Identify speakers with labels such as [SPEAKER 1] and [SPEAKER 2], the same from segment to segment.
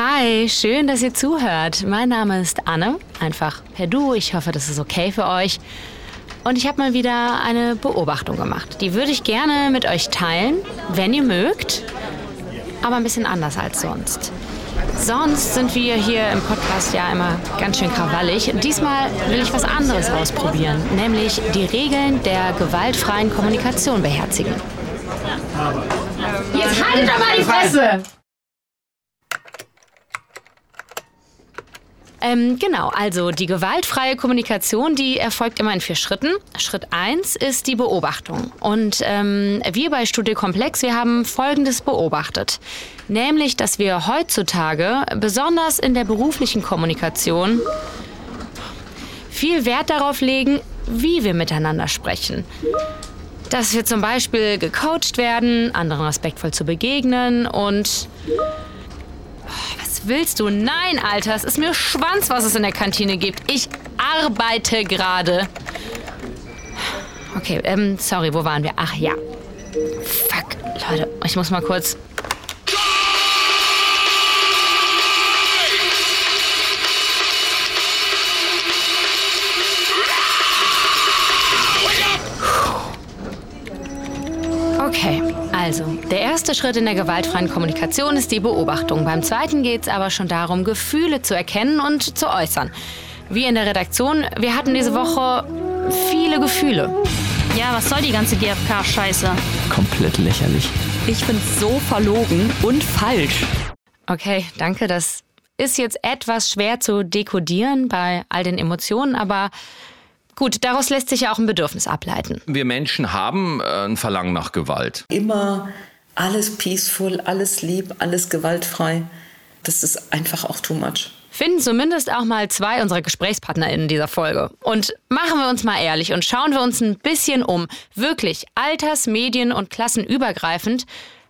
[SPEAKER 1] Hi, schön, dass ihr zuhört. Mein Name ist Anne, einfach per Du. Ich hoffe, das ist okay für euch. Und ich habe mal wieder eine Beobachtung gemacht. Die würde ich gerne mit euch teilen, wenn ihr mögt, aber ein bisschen anders als sonst. Sonst sind wir hier im Podcast ja immer ganz schön krawallig. Diesmal will ich was anderes ausprobieren, nämlich die Regeln der gewaltfreien Kommunikation beherzigen.
[SPEAKER 2] Jetzt haltet doch mal die Fresse!
[SPEAKER 1] Ähm, genau, also die gewaltfreie Kommunikation, die erfolgt immer in vier Schritten. Schritt 1 ist die Beobachtung. Und ähm, wir bei Studio Komplex, wir haben Folgendes beobachtet. Nämlich, dass wir heutzutage, besonders in der beruflichen Kommunikation, viel Wert darauf legen, wie wir miteinander sprechen. Dass wir zum Beispiel gecoacht werden, anderen respektvoll zu begegnen und was willst du? Nein, Alter, es ist mir Schwanz, was es in der Kantine gibt. Ich arbeite gerade. Okay, ähm, sorry, wo waren wir? Ach ja. Fuck, Leute, ich muss mal kurz. Also, der erste Schritt in der gewaltfreien Kommunikation ist die Beobachtung. Beim zweiten geht es aber schon darum, Gefühle zu erkennen und zu äußern. Wir in der Redaktion, wir hatten diese Woche viele Gefühle.
[SPEAKER 3] Ja, was soll die ganze GfK-Scheiße?
[SPEAKER 4] Komplett lächerlich.
[SPEAKER 5] Ich find's so verlogen und falsch.
[SPEAKER 1] Okay, danke. Das ist jetzt etwas schwer zu dekodieren bei all den Emotionen, aber Gut, daraus lässt sich ja auch ein Bedürfnis ableiten.
[SPEAKER 6] Wir Menschen haben äh, ein Verlangen nach Gewalt.
[SPEAKER 7] Immer alles peaceful, alles lieb, alles gewaltfrei. Das ist einfach auch too much.
[SPEAKER 1] Finden zumindest auch mal zwei unserer GesprächspartnerInnen dieser Folge. Und machen wir uns mal ehrlich und schauen wir uns ein bisschen um. Wirklich alters-, medien- und klassenübergreifend.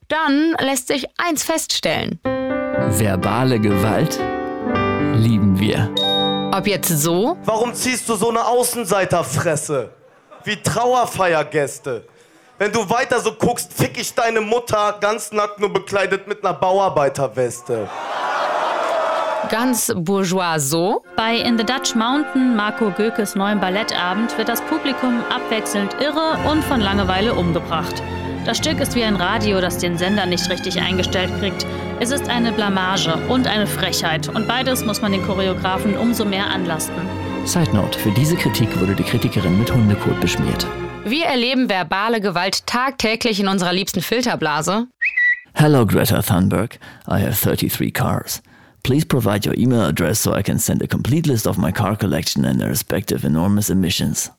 [SPEAKER 1] Dann lässt sich eins feststellen.
[SPEAKER 4] Verbale Gewalt lieben wir.
[SPEAKER 1] Ob jetzt so?
[SPEAKER 8] Warum ziehst du so eine Außenseiterfresse? Wie Trauerfeiergäste. Wenn du weiter so guckst, fick ich deine Mutter ganz nackt nur bekleidet mit einer Bauarbeiterweste.
[SPEAKER 1] Ganz bourgeois so?
[SPEAKER 3] Bei In the Dutch Mountain, Marco Gökes neuem Ballettabend, wird das Publikum abwechselnd irre und von Langeweile umgebracht. Das Stück ist wie ein Radio, das den Sender nicht richtig eingestellt kriegt. Es ist eine Blamage und eine Frechheit. Und beides muss man den Choreografen umso mehr anlasten.
[SPEAKER 4] Side Note: Für diese Kritik wurde die Kritikerin mit Hundekot beschmiert.
[SPEAKER 1] Wir erleben verbale Gewalt tagtäglich in unserer liebsten Filterblase.
[SPEAKER 4] Hello, Greta Thunberg. I have 33 cars. Please provide your email address so I can send a complete list of my car collection and their respective enormous emissions.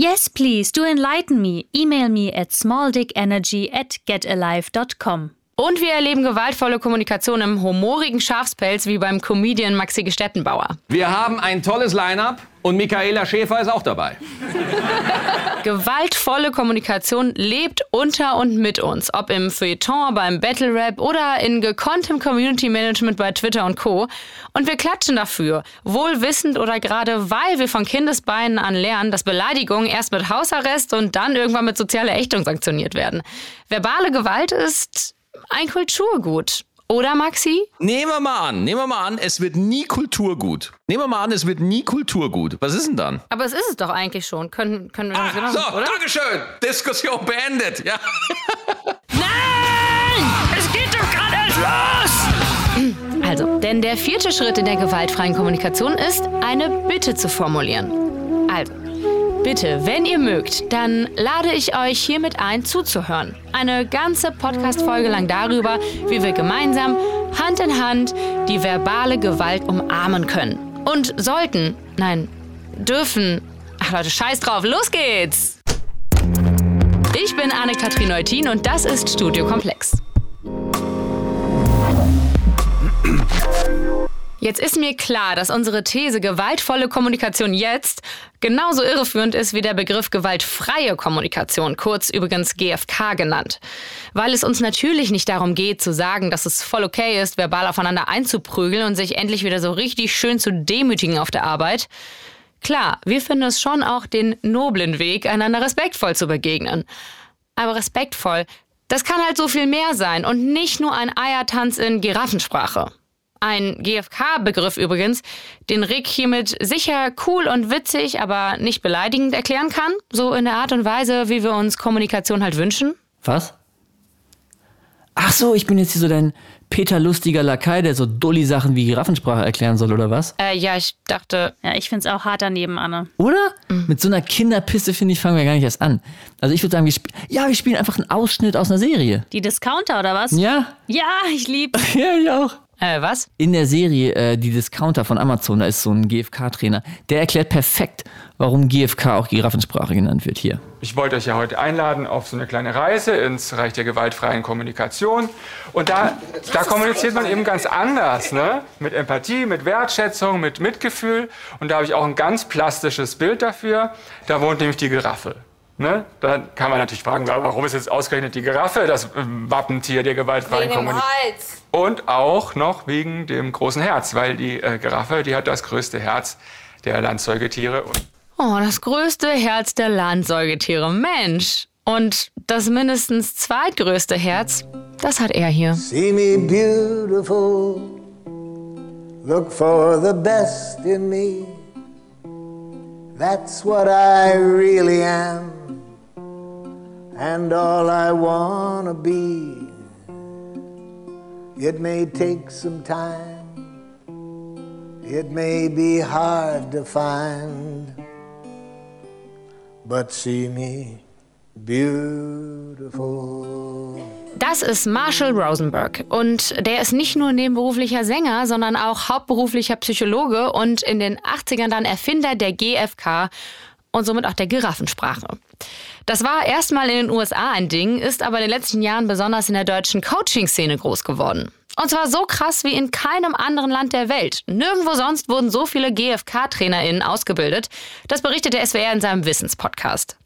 [SPEAKER 3] Yes, please, do enlighten me. Email me at smalldickenergy at getalive.com.
[SPEAKER 1] Und wir erleben gewaltvolle Kommunikation im humorigen Schafspelz wie beim Comedian Maxi Gestettenbauer.
[SPEAKER 6] Wir haben ein tolles Line-up und Michaela Schäfer ist auch dabei.
[SPEAKER 1] Gewaltvolle Kommunikation lebt unter und mit uns, ob im Feuilleton, beim Battle Rap oder in gekonntem Community Management bei Twitter und Co. Und wir klatschen dafür, wohl wissend oder gerade weil wir von Kindesbeinen an lernen, dass Beleidigungen erst mit Hausarrest und dann irgendwann mit sozialer Ächtung sanktioniert werden. Verbale Gewalt ist ein Kulturgut. Oder Maxi?
[SPEAKER 6] Nehmen wir mal an, nehmen wir mal an, es wird nie Kulturgut. Nehmen wir mal an, es wird nie Kulturgut. Was ist denn dann?
[SPEAKER 1] Aber es ist es doch eigentlich schon. Können, können wir
[SPEAKER 6] Ah,
[SPEAKER 1] das
[SPEAKER 6] so,
[SPEAKER 1] oder?
[SPEAKER 6] Dankeschön. Diskussion beendet. Ja.
[SPEAKER 2] Es geht doch gerade erst los!
[SPEAKER 1] Also, denn der vierte Schritt in der gewaltfreien Kommunikation ist, eine Bitte zu formulieren. Also, bitte, wenn ihr mögt, dann lade ich euch hiermit ein, zuzuhören. Eine ganze Podcast-Folge lang darüber, wie wir gemeinsam, Hand in Hand, die verbale Gewalt umarmen können. Und sollten, nein, dürfen. Ach Leute, scheiß drauf, los geht's! Ich bin Anne-Kathrin Neutin und das ist Studio Komplex. Jetzt ist mir klar, dass unsere These gewaltvolle Kommunikation jetzt genauso irreführend ist wie der Begriff gewaltfreie Kommunikation, kurz übrigens GFK genannt. Weil es uns natürlich nicht darum geht zu sagen, dass es voll okay ist, verbal aufeinander einzuprügeln und sich endlich wieder so richtig schön zu demütigen auf der Arbeit. Klar, wir finden es schon auch den noblen Weg, einander respektvoll zu begegnen. Aber respektvoll, das kann halt so viel mehr sein und nicht nur ein Eiertanz in Giraffensprache. Ein GFK-Begriff übrigens, den Rick hiermit sicher cool und witzig, aber nicht beleidigend erklären kann. So in der Art und Weise, wie wir uns Kommunikation halt wünschen.
[SPEAKER 4] Was? Ach so, ich bin jetzt hier so dein Peter lustiger Lakai, der so Dulli-Sachen wie Giraffensprache erklären soll, oder was?
[SPEAKER 1] Äh, ja, ich dachte.
[SPEAKER 3] Ja, ich find's auch hart daneben, Anne.
[SPEAKER 4] Oder? Mit so einer Kinderpisse, finde ich, fangen wir gar nicht erst an. Also ich würde sagen, wir ja, wir spielen einfach einen Ausschnitt aus einer Serie.
[SPEAKER 3] Die Discounter oder was?
[SPEAKER 4] Ja?
[SPEAKER 3] Ja, ich lieb's.
[SPEAKER 4] Ja, ich auch.
[SPEAKER 1] Äh, was?
[SPEAKER 4] In der Serie äh, Die Discounter von Amazon, da ist so ein GFK-Trainer, der erklärt perfekt, warum GFK auch Giraffensprache genannt wird hier.
[SPEAKER 9] Ich wollte euch ja heute einladen auf so eine kleine Reise ins Reich der gewaltfreien Kommunikation. Und da, da kommuniziert man eben ganz anders, ne? Mit Empathie, mit Wertschätzung, mit Mitgefühl. Und da habe ich auch ein ganz plastisches Bild dafür. Da wohnt nämlich die Giraffe. Ne? Da kann man natürlich fragen, warum ist jetzt ausgerechnet die Giraffe das ähm, Wappentier der gewaltfreien Kommunikation? Und auch noch wegen dem großen Herz, weil die äh, Giraffe, die hat das größte Herz der Landsäugetiere. Und
[SPEAKER 1] Oh, das größte Herz der Landsäugetiere. Mensch. Und das mindestens zweitgrößte Herz, das hat er hier.
[SPEAKER 10] See me beautiful, look for the best in me. That's what I really am, and all I wanna be. It may take some time, it may be hard to find, but see me beautiful.
[SPEAKER 1] Das ist Marshall Rosenberg. Und der ist nicht nur nebenberuflicher Sänger, sondern auch hauptberuflicher Psychologe und in den 80ern dann Erfinder der GFK und somit auch der Giraffensprache. Das war erstmal in den USA ein Ding, ist aber in den letzten Jahren besonders in der deutschen Coaching-Szene groß geworden. Und zwar so krass wie in keinem anderen Land der Welt. Nirgendwo sonst wurden so viele GFK-TrainerInnen ausgebildet. Das berichtet der SWR in seinem Wissenspodcast.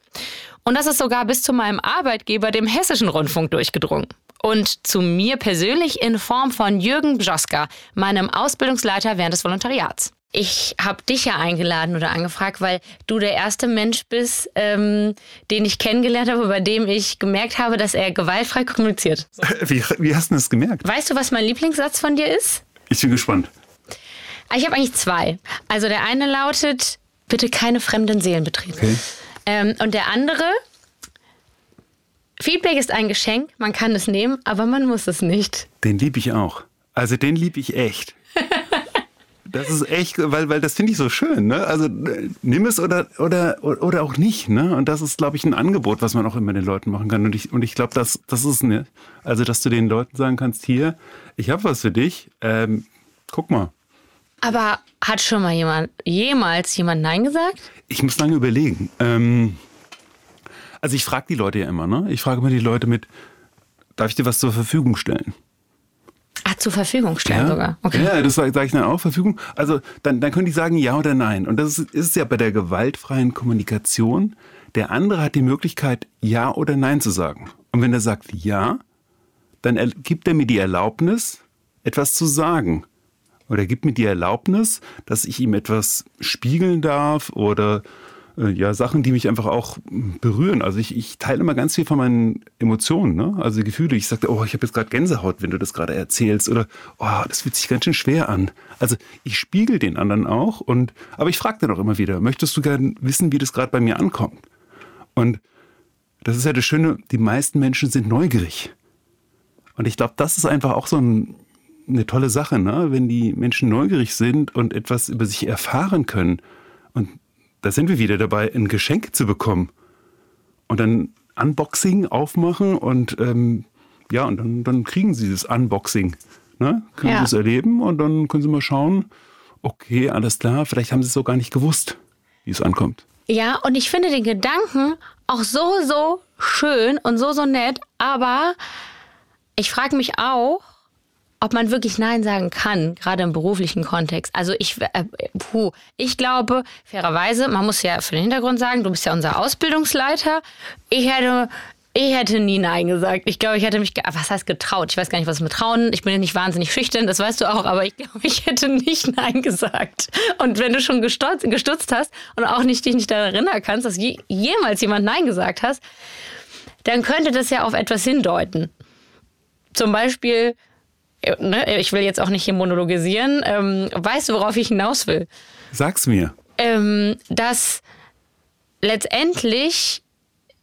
[SPEAKER 1] Und das ist sogar bis zu meinem Arbeitgeber, dem Hessischen Rundfunk, durchgedrungen. Und zu mir persönlich in Form von Jürgen Bjoska, meinem Ausbildungsleiter während des Volontariats. Ich habe dich ja eingeladen oder angefragt, weil du der erste Mensch bist, ähm, den ich kennengelernt habe, bei dem ich gemerkt habe, dass er gewaltfrei kommuniziert.
[SPEAKER 11] Wie, wie hast du das gemerkt?
[SPEAKER 1] Weißt du, was mein Lieblingssatz von dir ist?
[SPEAKER 11] Ich bin gespannt.
[SPEAKER 1] Ich habe eigentlich zwei. Also der eine lautet, bitte keine fremden Seelen betreten.
[SPEAKER 11] Okay.
[SPEAKER 1] Ähm, und der andere, Feedback ist ein Geschenk, man kann es nehmen, aber man muss es nicht.
[SPEAKER 11] Den liebe ich auch. Also den liebe ich echt. Das ist echt, weil, weil das finde ich so schön. Ne? Also äh, nimm es oder, oder, oder auch nicht. Ne? Und das ist, glaube ich, ein Angebot, was man auch immer den Leuten machen kann. Und ich, und ich glaube, das, das ist ne, also, dass du den Leuten sagen kannst, hier, ich habe was für dich. Ähm, guck mal.
[SPEAKER 1] Aber hat schon mal jemand, jemals jemand Nein gesagt?
[SPEAKER 11] Ich muss lange überlegen. Ähm, also ich frage die Leute ja immer, ne? Ich frage immer die Leute mit, darf ich dir was zur Verfügung stellen?
[SPEAKER 1] Ah, zur Verfügung stellen sogar. Okay.
[SPEAKER 11] Ja, das sage sag ich dann auch, Verfügung. Also dann, dann können die sagen ja oder nein. Und das ist, ist ja bei der gewaltfreien Kommunikation. Der andere hat die Möglichkeit, ja oder nein zu sagen. Und wenn er sagt ja, dann gibt er mir die Erlaubnis, etwas zu sagen. Oder gibt mir die Erlaubnis, dass ich ihm etwas spiegeln darf oder ja, Sachen, die mich einfach auch berühren. Also ich, ich teile immer ganz viel von meinen Emotionen, ne? also Gefühle. Ich sage, oh, ich habe jetzt gerade Gänsehaut, wenn du das gerade erzählst. Oder, oh, das fühlt sich ganz schön schwer an. Also ich spiegel den anderen auch. Und, aber ich frage dann auch immer wieder, möchtest du gerne wissen, wie das gerade bei mir ankommt? Und das ist ja das Schöne, die meisten Menschen sind neugierig. Und ich glaube, das ist einfach auch so ein, eine tolle Sache, ne? wenn die Menschen neugierig sind und etwas über sich erfahren können. Und da sind wir wieder dabei, ein Geschenk zu bekommen. Und dann Unboxing aufmachen und ähm, ja, und dann, dann kriegen sie das Unboxing. Ne? Können
[SPEAKER 1] Ja.
[SPEAKER 11] sie es erleben und dann können sie mal schauen, okay, alles klar, vielleicht haben sie es so gar nicht gewusst, wie es ankommt.
[SPEAKER 1] Ja, und ich finde den Gedanken auch so, so schön und so, so nett, aber ich frage mich auch, ob man wirklich Nein sagen kann, gerade im beruflichen Kontext. Also ich, äh, puh, ich glaube, fairerweise, man muss ja für den Hintergrund sagen, du bist ja unser Ausbildungsleiter. Ich hätte, ich hätte nie Nein gesagt. Ich glaube, ich hätte mich, was heißt getraut? Ich weiß gar nicht, was mit trauen. Ich bin ja nicht wahnsinnig schüchtern, das weißt du auch, aber ich glaube, ich hätte nicht Nein gesagt. Und wenn du schon gestutzt, gestutzt hast und auch nicht dich nicht daran erinnern kannst, dass je, jemals jemand Nein gesagt hast, dann könnte das ja auf etwas hindeuten. Zum Beispiel, ne, ich will jetzt auch nicht hier monologisieren. Ähm, weißt du, worauf ich hinaus will?
[SPEAKER 11] Sag's mir.
[SPEAKER 1] Ähm, dass letztendlich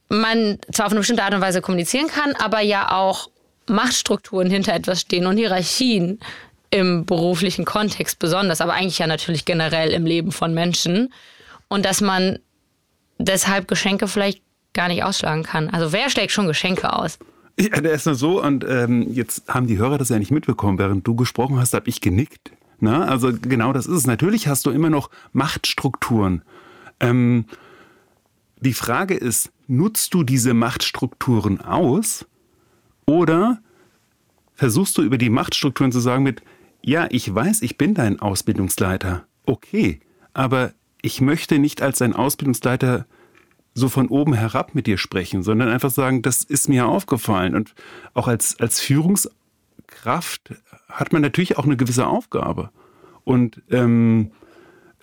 [SPEAKER 1] man zwar auf eine bestimmte Art und Weise kommunizieren kann, aber ja auch Machtstrukturen hinter etwas stehen und Hierarchien im beruflichen Kontext besonders, aber eigentlich ja natürlich generell im Leben von Menschen. Und dass man deshalb Geschenke vielleicht gar nicht ausschlagen kann. Also wer schlägt schon Geschenke aus?
[SPEAKER 11] Ja, der ist nur so und ähm, jetzt haben die Hörer das ja nicht mitbekommen. Während du gesprochen hast, habe ich genickt. Na, also genau das ist es. Natürlich hast du immer noch Machtstrukturen. Ähm, die Frage ist, nutzt du diese Machtstrukturen aus oder versuchst du über die Machtstrukturen zu sagen mit, ja, ich weiß, ich bin dein Ausbildungsleiter, okay, aber ich möchte nicht als dein Ausbildungsleiter so von oben herab mit dir sprechen, sondern einfach sagen, das ist mir aufgefallen. Und auch als, als Führungskraft hat man natürlich auch eine gewisse Aufgabe. Und ähm,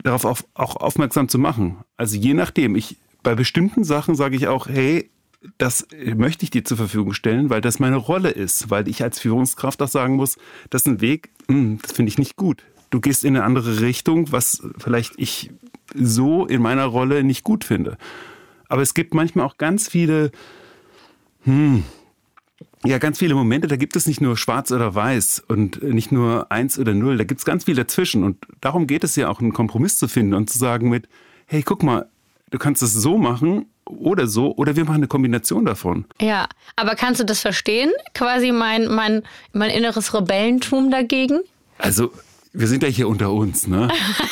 [SPEAKER 11] darauf auf, auch aufmerksam zu machen. Also je nachdem, ich, bei bestimmten Sachen sage ich auch, hey, das möchte ich dir zur Verfügung stellen, weil das meine Rolle ist, weil ich als Führungskraft auch sagen muss, das ist ein Weg, hm, das finde ich nicht gut. Du gehst in eine andere Richtung, was vielleicht ich so in meiner Rolle nicht gut finde. Aber es gibt manchmal auch ganz viele, hm, ja, ganz viele Momente, da gibt es nicht nur schwarz oder weiß und nicht nur eins oder null, da gibt es ganz viel dazwischen. Und darum geht es ja auch, einen Kompromiss zu finden und zu sagen mit, hey, guck mal, du kannst es so machen oder so, oder wir machen eine Kombination davon.
[SPEAKER 1] Ja, aber kannst du das verstehen? Quasi mein, mein, mein inneres Rebellentum dagegen?
[SPEAKER 11] Also, wir sind ja hier unter uns, ne?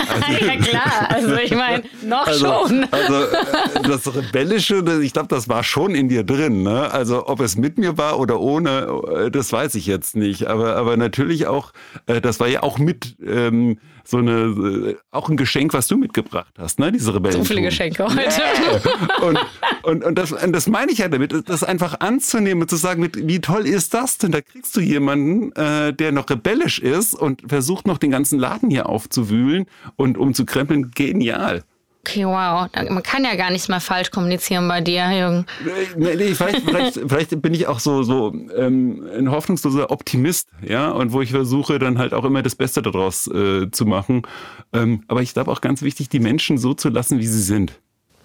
[SPEAKER 1] Also, ja klar, also ich meine, noch
[SPEAKER 11] also,
[SPEAKER 1] schon.
[SPEAKER 11] Also äh, das Rebellische, ich glaube, das war schon in dir drin. Ne? Also ob es mit mir war oder ohne, äh, das weiß ich jetzt nicht. Aber, aber natürlich auch, äh, das war ja auch mit ähm, so eine, auch ein Geschenk, was du mitgebracht hast, ne? Diese Rebellen.
[SPEAKER 1] So viele Geschenke heute.
[SPEAKER 11] Yeah. Und, und, und, das, und das meine ich ja damit, das einfach anzunehmen und zu sagen, mit, wie toll ist das denn? Da kriegst du jemanden, äh, der noch rebellisch ist und versucht noch den ganzen Laden hier aufzuwühlen und umzukrempeln. Genial.
[SPEAKER 1] Okay, wow. Man kann ja gar nichts mehr falsch kommunizieren bei dir, Jürgen.
[SPEAKER 11] Nee, nee, vielleicht, vielleicht, vielleicht bin ich auch so, so ähm, ein hoffnungsloser Optimist, ja, und wo ich versuche, dann halt auch immer das Beste daraus äh, zu machen. Ähm, aber ich glaube auch ganz wichtig, die Menschen so zu lassen, wie sie sind.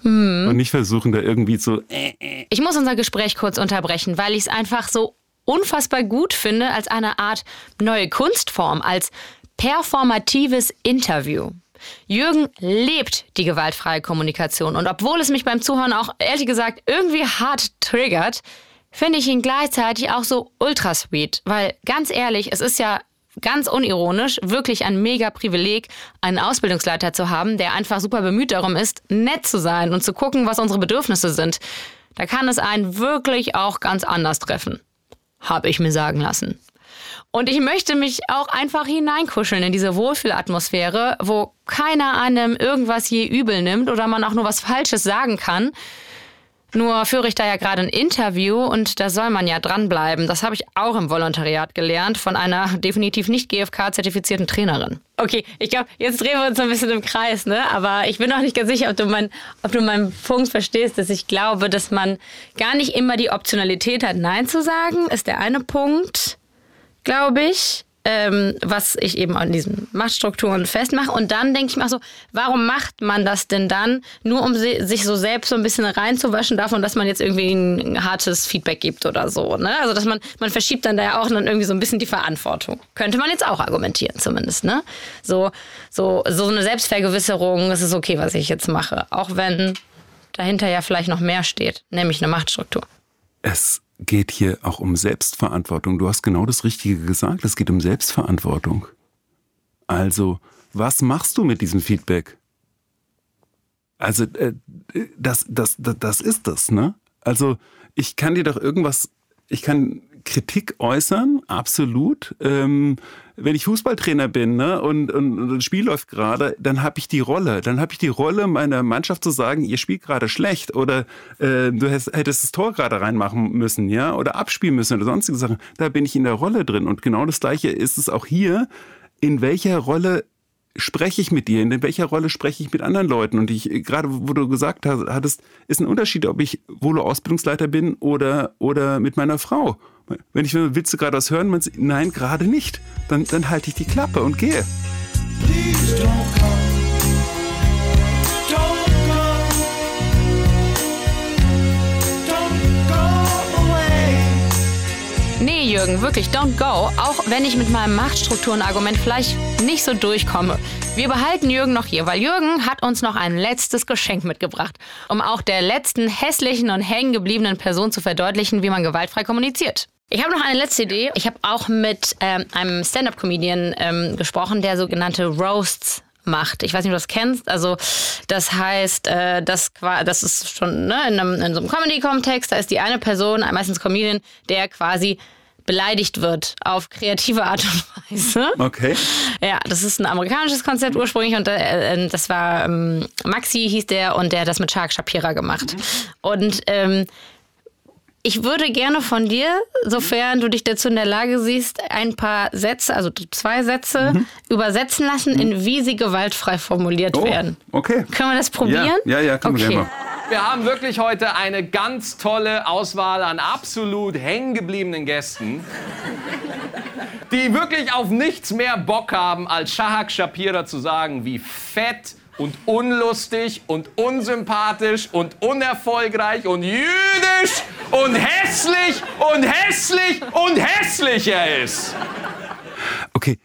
[SPEAKER 1] Hm.
[SPEAKER 11] Und nicht versuchen, da irgendwie zu. Äh,
[SPEAKER 1] Ich muss unser Gespräch kurz unterbrechen, weil ich es einfach so unfassbar gut finde als eine Art neue Kunstform, als performatives Interview. Jürgen lebt die gewaltfreie Kommunikation und obwohl es mich beim Zuhören auch ehrlich gesagt irgendwie hart triggert, finde ich ihn gleichzeitig auch so ultra sweet, weil ganz ehrlich, es ist ja ganz unironisch wirklich ein mega Privileg, einen Ausbildungsleiter zu haben, der einfach super bemüht darum ist, nett zu sein und zu gucken, was unsere Bedürfnisse sind. Da kann es einen wirklich auch ganz anders treffen. Habe ich mir sagen lassen. Und ich möchte mich auch einfach hineinkuscheln in diese Wohlfühlatmosphäre, wo keiner einem irgendwas je übel nimmt oder man auch nur was Falsches sagen kann. Nur führe ich da ja gerade ein Interview und da soll man ja dranbleiben. Das habe ich auch im Volontariat gelernt von einer definitiv nicht GfK-zertifizierten Trainerin. Okay, ich glaube, jetzt drehen wir uns ein bisschen im Kreis, ne? Aber ich bin auch nicht ganz sicher, ob du, mein, ob du meinen Punkt verstehst, dass ich glaube, dass man gar nicht immer die Optionalität hat, Nein zu sagen, ist der eine Punkt glaube ich, ähm, was ich eben an diesen Machtstrukturen festmache. Und dann denke ich mir auch so, warum macht man das denn dann, nur um si sich so selbst so ein bisschen reinzuwaschen davon, dass man jetzt irgendwie ein hartes Feedback gibt oder so. Ne? Also dass man, man verschiebt dann da ja auch dann irgendwie so ein bisschen die Verantwortung. Könnte man jetzt auch argumentieren zumindest. Ne? So, so, so eine Selbstvergewisserung, es ist okay, was ich jetzt mache. Auch wenn dahinter ja vielleicht noch mehr steht, nämlich eine Machtstruktur.
[SPEAKER 11] Es geht hier auch um Selbstverantwortung. Du hast genau das Richtige gesagt. Es geht um Selbstverantwortung. Also, was machst du mit diesem Feedback? Also, äh, das, das, das, das ist das, ne? Also, ich kann dir doch irgendwas, ich kann Kritik äußern, absolut. Ähm, wenn ich Fußballtrainer bin ne, und, und, und das Spiel läuft gerade, dann habe ich die Rolle. Dann habe ich die Rolle meiner Mannschaft zu sagen, ihr spielt gerade schlecht oder äh, du hättest, hättest das Tor gerade reinmachen müssen, ja, oder abspielen müssen oder sonstige Sachen. Da bin ich in der Rolle drin. Und genau das Gleiche ist es auch hier. In welcher Rolle spreche ich mit dir? In welcher Rolle spreche ich mit anderen Leuten? Und ich, gerade wo du gesagt hast, hattest, ist ein Unterschied, ob ich wohl Ausbildungsleiter bin oder, oder mit meiner Frau. Wenn ich willst du gerade was hören, man nein, gerade nicht. Dann, dann halte ich die Klappe und gehe. Please don't come.
[SPEAKER 1] Nee, Jürgen, wirklich, don't go. Auch wenn ich mit meinem Machtstrukturen-Argument vielleicht nicht so durchkomme. Wir behalten Jürgen noch hier, weil Jürgen hat uns noch ein letztes Geschenk mitgebracht, um auch der letzten hässlichen und hängen gebliebenen Person zu verdeutlichen, wie man gewaltfrei kommuniziert. Ich habe noch eine letzte Idee. Ich habe auch mit ähm, einem Stand-up-Comedian ähm, gesprochen, der sogenannte Roasts macht. Ich weiß nicht, ob du das kennst. Also das heißt, äh, das, das ist schon ne, in, einem, in so einem Comedy-Kontext, da ist die eine Person, meistens Comedian, der quasi beleidigt wird auf kreative Art und Weise.
[SPEAKER 11] Okay.
[SPEAKER 1] Ja, das ist ein amerikanisches Konzept ursprünglich und äh, das war ähm, Maxi hieß der und der hat das mit Shark Shapira gemacht. Mhm. Und ähm, ich würde gerne von dir, sofern du dich dazu in der Lage siehst, ein paar Sätze, also zwei Sätze, mhm. übersetzen lassen, mhm. in wie sie gewaltfrei formuliert
[SPEAKER 11] oh,
[SPEAKER 1] werden.
[SPEAKER 11] Okay.
[SPEAKER 1] Können wir das probieren?
[SPEAKER 11] Ja, ja, ja können okay. wir gerne
[SPEAKER 12] Wir haben wirklich heute eine ganz tolle Auswahl an absolut hängengebliebenen Gästen, die wirklich auf nichts mehr Bock haben, als Shahak Shapira zu sagen, wie fett und unlustig und unsympathisch und unerfolgreich und jüdisch und hässlich und hässlich und hässlich er ist.
[SPEAKER 11] Okay.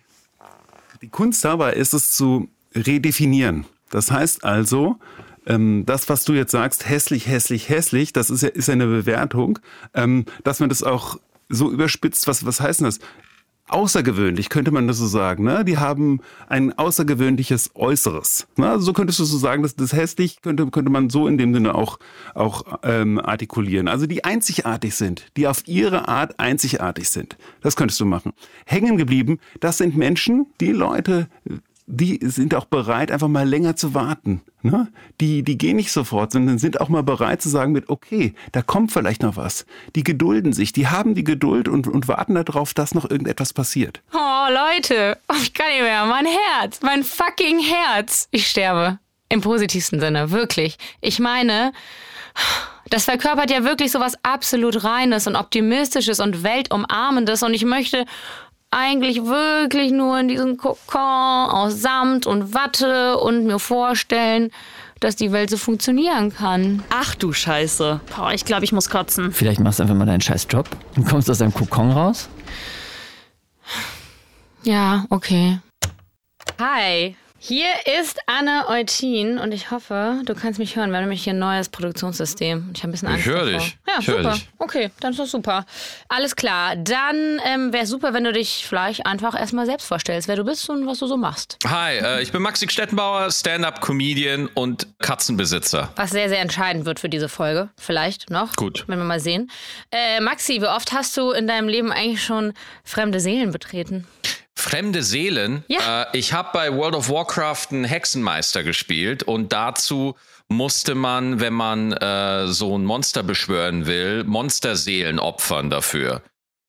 [SPEAKER 11] Die Kunst dabei ist es zu redefinieren. Das heißt also, ähm, das, was du jetzt sagst, hässlich, hässlich, hässlich, das ist ja, ist eine Bewertung, ähm, dass man das auch so überspitzt, was, was heißt denn das? Außergewöhnlich, könnte man das so sagen. Ne? Die haben ein außergewöhnliches Äußeres. Ne? So könntest du so sagen, dass das hässlich könnte, könnte man so in dem Sinne auch, auch ähm, artikulieren. Also die einzigartig sind, die auf ihre Art einzigartig sind. Das könntest du machen. Hängen geblieben, das sind Menschen, die Leute, die sind auch bereit, einfach mal länger zu warten. Ne? Die, die gehen nicht sofort, sondern sind auch mal bereit zu sagen mit, okay, da kommt vielleicht noch was. Die gedulden sich, die haben die Geduld und, und warten darauf, dass noch irgendetwas passiert.
[SPEAKER 1] Oh, Leute, ich kann nicht mehr. Mein Herz, mein fucking Herz. Ich sterbe. Im positivsten Sinne, wirklich. Ich meine, das verkörpert ja wirklich so was absolut Reines und Optimistisches und Weltumarmendes und ich möchte eigentlich wirklich nur in diesen Kokon aus Samt und Watte und mir vorstellen, dass die Welt so funktionieren kann.
[SPEAKER 5] Ach du Scheiße.
[SPEAKER 3] Boah, ich glaube, ich muss kotzen.
[SPEAKER 4] Vielleicht machst du einfach mal deinen scheiß Job und kommst aus deinem Kokon raus.
[SPEAKER 1] Ja, okay. Hi. Hier ist Anne Eutin und ich hoffe, du kannst mich hören. Wir haben nämlich hier ein neues Produktionssystem. Ich habe ein bisschen Angst.
[SPEAKER 6] Ich höre dich.
[SPEAKER 1] Ja,
[SPEAKER 6] ich
[SPEAKER 1] super.
[SPEAKER 6] Dich.
[SPEAKER 1] Okay, dann ist das super. Alles klar. Dann ähm, wäre super, wenn du dich vielleicht einfach erstmal selbst vorstellst, wer du bist und was du so machst.
[SPEAKER 6] Hi, äh, ich bin Maxi Stettenbauer, Stand-up-Comedian und Katzenbesitzer.
[SPEAKER 1] Was sehr, sehr entscheidend wird für diese Folge. Vielleicht noch.
[SPEAKER 6] Gut.
[SPEAKER 1] Wenn wir mal sehen. Äh, Maxi, wie oft hast du in deinem Leben eigentlich schon fremde Seelen betreten?
[SPEAKER 6] Fremde Seelen.
[SPEAKER 1] Ja.
[SPEAKER 6] Äh, ich habe bei World of Warcraft einen Hexenmeister gespielt und dazu musste man, wenn man äh, so ein Monster beschwören will, Monsterseelen opfern dafür.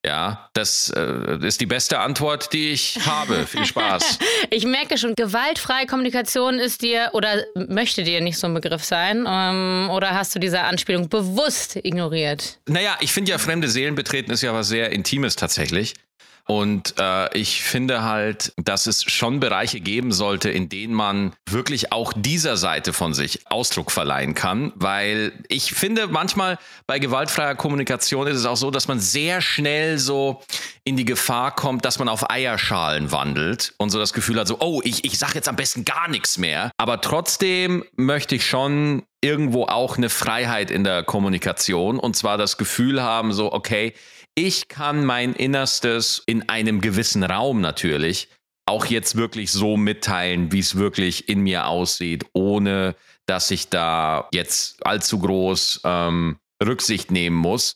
[SPEAKER 6] Ja, das äh, ist die beste Antwort, die ich habe. Viel Spaß.
[SPEAKER 1] ich merke schon, gewaltfreie Kommunikation ist dir oder möchte dir nicht so ein Begriff sein. Ähm, oder hast du diese Anspielung bewusst ignoriert?
[SPEAKER 6] Naja, ich finde ja, fremde Seelen betreten ist ja was sehr Intimes tatsächlich. Und äh, ich finde halt, dass es schon Bereiche geben sollte, in denen man wirklich auch dieser Seite von sich Ausdruck verleihen kann, weil ich finde manchmal bei gewaltfreier Kommunikation ist es auch so, dass man sehr schnell so in die Gefahr kommt, dass man auf Eierschalen wandelt und so das Gefühl hat, so, oh, ich, ich sage jetzt am besten gar nichts mehr. Aber trotzdem möchte ich schon irgendwo auch eine Freiheit in der Kommunikation und zwar das Gefühl haben, so, okay, ich kann mein Innerstes in einem gewissen Raum natürlich auch jetzt wirklich so mitteilen, wie es wirklich in mir aussieht, ohne dass ich da jetzt allzu groß ähm, Rücksicht nehmen muss.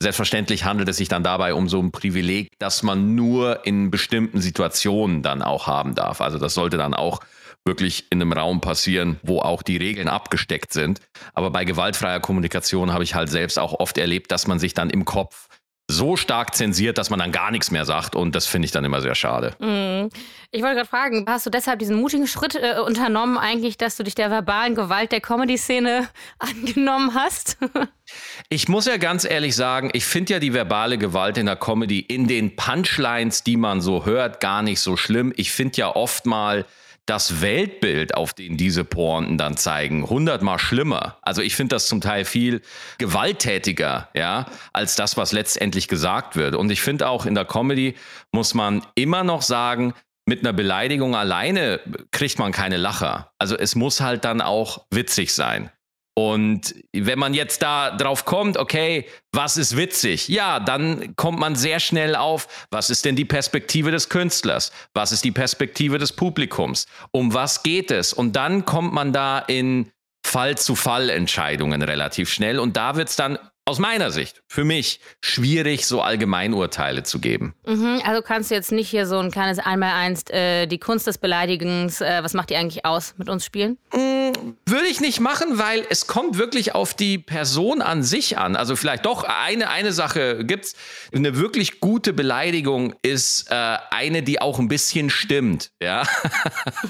[SPEAKER 6] Selbstverständlich handelt es sich dann dabei um so ein Privileg, das man nur in bestimmten Situationen dann auch haben darf. Also das sollte dann auch wirklich in einem Raum passieren, wo auch die Regeln abgesteckt sind. Aber bei gewaltfreier Kommunikation habe ich halt selbst auch oft erlebt, dass man sich dann im Kopf so stark zensiert, dass man dann gar nichts mehr sagt. Und das finde ich dann immer sehr schade.
[SPEAKER 1] Mhm. Ich wollte gerade fragen, hast du deshalb diesen mutigen Schritt äh, unternommen, eigentlich, dass du dich der verbalen Gewalt der Comedy-Szene angenommen hast?
[SPEAKER 6] ich muss ja ganz ehrlich sagen, ich finde ja die verbale Gewalt in der Comedy in den Punchlines, die man so hört, gar nicht so schlimm. Ich finde ja oft mal das Weltbild, auf den diese Pointen dann zeigen, hundertmal schlimmer. Also ich finde das zum Teil viel gewalttätiger, ja, als das, was letztendlich gesagt wird. Und ich finde auch in der Comedy muss man immer noch sagen, mit einer Beleidigung alleine kriegt man keine Lacher. Also es muss halt dann auch witzig sein. Und wenn man jetzt da drauf kommt, okay, was ist witzig? Ja, dann kommt man sehr schnell auf, was ist denn die Perspektive des Künstlers? Was ist die Perspektive des Publikums? Um was geht es? Und dann kommt man da in Fall-zu-Fall-Entscheidungen relativ schnell. Und da wird es dann aus meiner Sicht, für mich, schwierig, so Allgemeinurteile zu geben.
[SPEAKER 1] Mhm, also kannst du jetzt nicht hier so ein kleines Einmaleins, äh, die Kunst des Beleidigens, äh, was macht die eigentlich aus, mit uns spielen?
[SPEAKER 6] Mhm, würde ich nicht machen, weil es kommt wirklich auf die Person an sich an. Also vielleicht doch eine, eine Sache gibt's. Eine wirklich gute Beleidigung ist äh, eine, die auch ein bisschen stimmt, ja.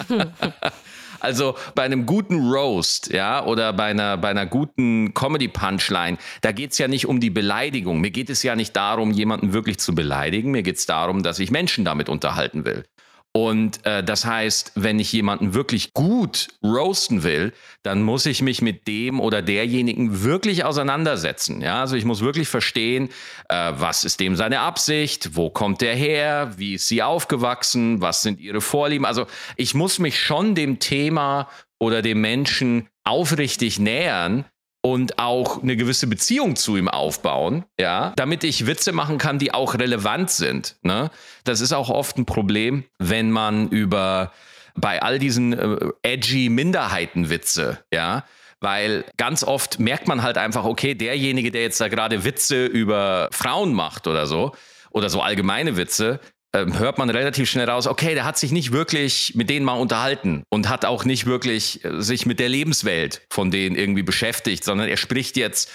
[SPEAKER 6] Also bei einem guten Roast, ja, oder bei einer, bei einer guten Comedy-Punchline, da geht es ja nicht um die Beleidigung. Mir geht es ja nicht darum, jemanden wirklich zu beleidigen. Mir geht es darum, dass ich Menschen damit unterhalten will. Und äh, das heißt, wenn ich jemanden wirklich gut roasten will, dann muss ich mich mit dem oder derjenigen wirklich auseinandersetzen. Ja, also ich muss wirklich verstehen, äh, was ist dem seine Absicht, wo kommt der her, wie ist sie aufgewachsen, was sind ihre Vorlieben. Also ich muss mich schon dem Thema oder dem Menschen aufrichtig nähern, und auch eine gewisse Beziehung zu ihm aufbauen, ja, damit ich Witze machen kann, die auch relevant sind. Ne? Das ist auch oft ein Problem, wenn man über bei all diesen äh, edgy Minderheitenwitze, ja, weil ganz oft merkt man halt einfach, okay, derjenige, der jetzt da gerade Witze über Frauen macht oder so, oder so allgemeine Witze, hört man relativ schnell raus, okay, der hat sich nicht wirklich mit denen mal unterhalten und hat auch nicht wirklich äh, sich mit der Lebenswelt von denen irgendwie beschäftigt, sondern er spricht jetzt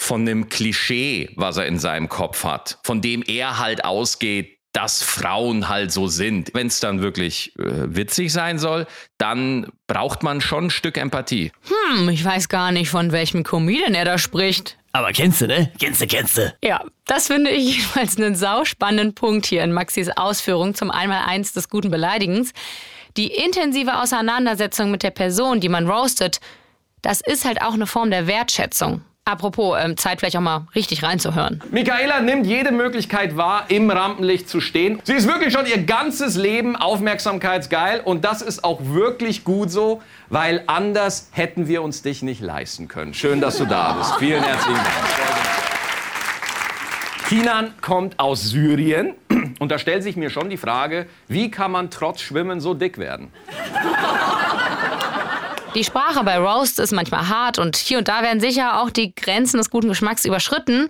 [SPEAKER 6] von einem Klischee, was er in seinem Kopf hat, von dem er halt ausgeht, dass Frauen halt so sind. Wenn es dann wirklich äh, witzig sein soll, dann braucht man schon ein Stück Empathie.
[SPEAKER 1] Hm, ich weiß gar nicht, von welchem Comedian er da spricht.
[SPEAKER 4] Aber kennst du, ne? Kennst du, kennst du.
[SPEAKER 1] Ja, das finde ich jedenfalls einen sauspannenden Punkt hier in Maxis Ausführung zum Einmaleins des guten Beleidigens. Die intensive Auseinandersetzung mit der Person, die man roastet, das ist halt auch eine Form der Wertschätzung. Apropos, ähm, Zeit vielleicht auch mal richtig reinzuhören.
[SPEAKER 12] Michaela nimmt jede Möglichkeit wahr, im Rampenlicht zu stehen. Sie ist wirklich schon ihr ganzes Leben aufmerksamkeitsgeil und das ist auch wirklich gut so, weil anders hätten wir uns dich nicht leisten können. Schön, dass du da bist. Vielen herzlichen Dank. Kinan kommt aus Syrien und da stellt sich mir schon die Frage, wie kann man trotz Schwimmen so dick werden?
[SPEAKER 1] Die Sprache bei Roast ist manchmal hart und hier und da werden sicher auch die Grenzen des guten Geschmacks überschritten.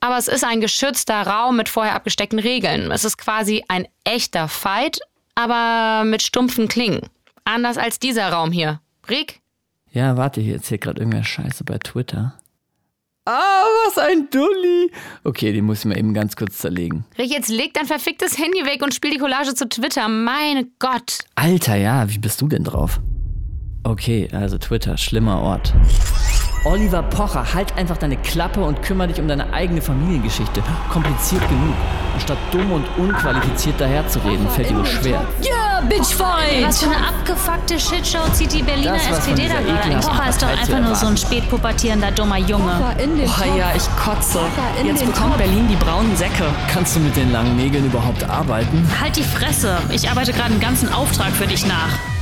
[SPEAKER 1] Aber es ist ein geschützter Raum mit vorher abgesteckten Regeln. Es ist quasi ein echter Fight, aber mit stumpfen Klingen. Anders als dieser Raum hier. Rick?
[SPEAKER 4] Ja, warte, hier erzählt gerade irgendwer Scheiße bei Twitter. Ah, was ein Dulli. Okay, den muss ich mal eben ganz kurz zerlegen.
[SPEAKER 1] Rick, jetzt leg dein verficktes Handy weg und spiel die Collage zu Twitter. Meine Gott.
[SPEAKER 4] Alter, ja, wie bist du denn drauf? Okay, also Twitter, schlimmer Ort. Oliver Pocher, halt einfach deine Klappe und kümmere dich um deine eigene Familiengeschichte. Kompliziert genug. Anstatt dumm und unqualifiziert daherzureden, fällt dir nur schwer.
[SPEAKER 3] Ja, Bitchfight! Was für eine abgefuckte Shitshow zieht die Berliner SPD da gerade Pocher ist doch einfach nur so ein spätpubertierender dummer Junge.
[SPEAKER 5] Oh ja, ich kotze. Jetzt bekommt Berlin die braunen Säcke.
[SPEAKER 4] Kannst du mit den langen Nägeln überhaupt arbeiten?
[SPEAKER 3] Halt die Fresse. Ich arbeite gerade einen ganzen Auftrag für dich nach.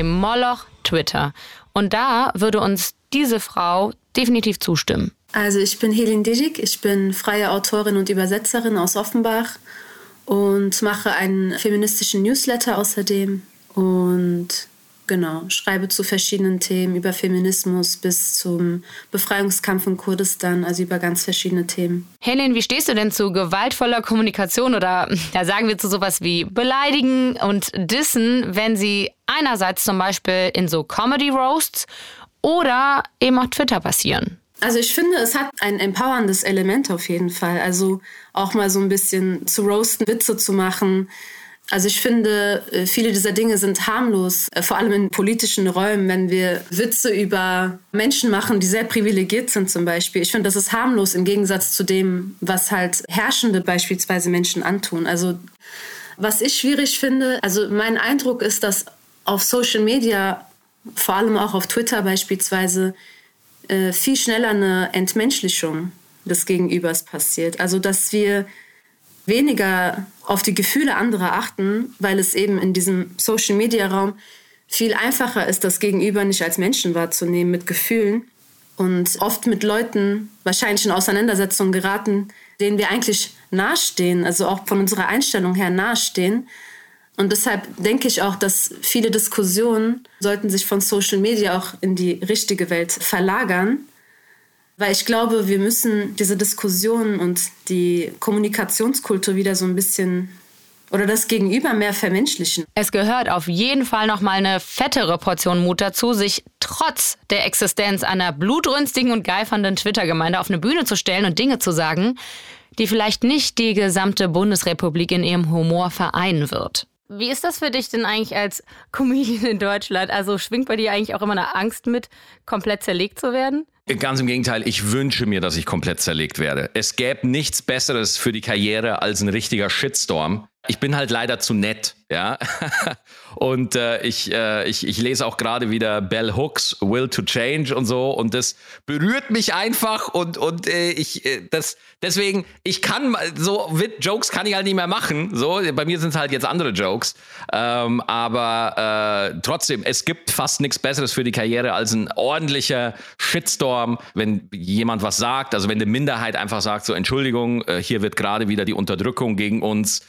[SPEAKER 1] Ey, Moloch Twitter. Und da würde uns diese Frau definitiv zustimmen.
[SPEAKER 13] Also ich bin Helin Dijik, ich bin freie Autorin und Übersetzerin aus Offenbach und mache einen feministischen Newsletter außerdem. Und Genau, schreibe zu verschiedenen Themen, über Feminismus bis zum Befreiungskampf in Kurdistan, also über ganz verschiedene Themen.
[SPEAKER 1] Helen, wie stehst du denn zu gewaltvoller Kommunikation oder ja, sagen wir zu sowas wie Beleidigen und Dissen, wenn sie einerseits zum Beispiel in so Comedy-Roasts oder eben auf Twitter passieren?
[SPEAKER 13] Also ich finde, es hat ein empowerndes Element auf jeden Fall. Also auch mal so ein bisschen zu roasten, Witze zu machen, also ich finde, äh, viele dieser Dinge sind harmlos, äh, vor allem in politischen Räumen, wenn wir Witze über Menschen machen, die sehr privilegiert sind zum Beispiel. Ich finde, das ist harmlos im Gegensatz zu dem, was halt Herrschende beispielsweise Menschen antun. Also was ich schwierig finde, also mein Eindruck ist, dass auf Social Media, vor allem auch auf Twitter beispielsweise, äh, viel schneller eine Entmenschlichung des Gegenübers passiert. Also dass wir weniger auf die Gefühle anderer achten, weil es eben in diesem Social-Media-Raum viel einfacher ist, das Gegenüber nicht als Menschen wahrzunehmen mit Gefühlen und oft mit Leuten wahrscheinlich in Auseinandersetzungen geraten, denen wir eigentlich nahestehen, also auch von unserer Einstellung her nahestehen. Und deshalb denke ich auch, dass viele Diskussionen sollten sich von Social Media auch in die richtige Welt verlagern weil ich glaube, wir müssen diese Diskussion und die Kommunikationskultur wieder so ein bisschen oder das Gegenüber mehr vermenschlichen.
[SPEAKER 1] Es gehört auf jeden Fall noch mal eine fettere Portion Mut dazu, sich trotz der Existenz einer blutrünstigen und geifernden Twitter-Gemeinde auf eine Bühne zu stellen und Dinge zu sagen, die vielleicht nicht die gesamte Bundesrepublik in ihrem Humor vereinen wird. Wie ist das für dich denn eigentlich als Comedian in Deutschland? Also schwingt bei dir eigentlich auch immer eine Angst mit, komplett zerlegt zu werden?
[SPEAKER 6] Ganz im Gegenteil, ich wünsche mir, dass ich komplett zerlegt werde. Es gäbe nichts Besseres für die Karriere als ein richtiger Shitstorm. Ich bin halt leider zu nett, ja. und äh, ich, äh, ich, ich lese auch gerade wieder Bell Hooks Will to Change und so. Und das berührt mich einfach und und äh, ich äh, das deswegen ich kann so Jokes kann ich halt nicht mehr machen. So bei mir sind es halt jetzt andere Jokes, ähm, aber äh, trotzdem es gibt fast nichts Besseres für die Karriere als ein ordentlicher Shitstorm, wenn jemand was sagt, also wenn eine Minderheit einfach sagt so Entschuldigung, äh, hier wird gerade wieder die Unterdrückung gegen uns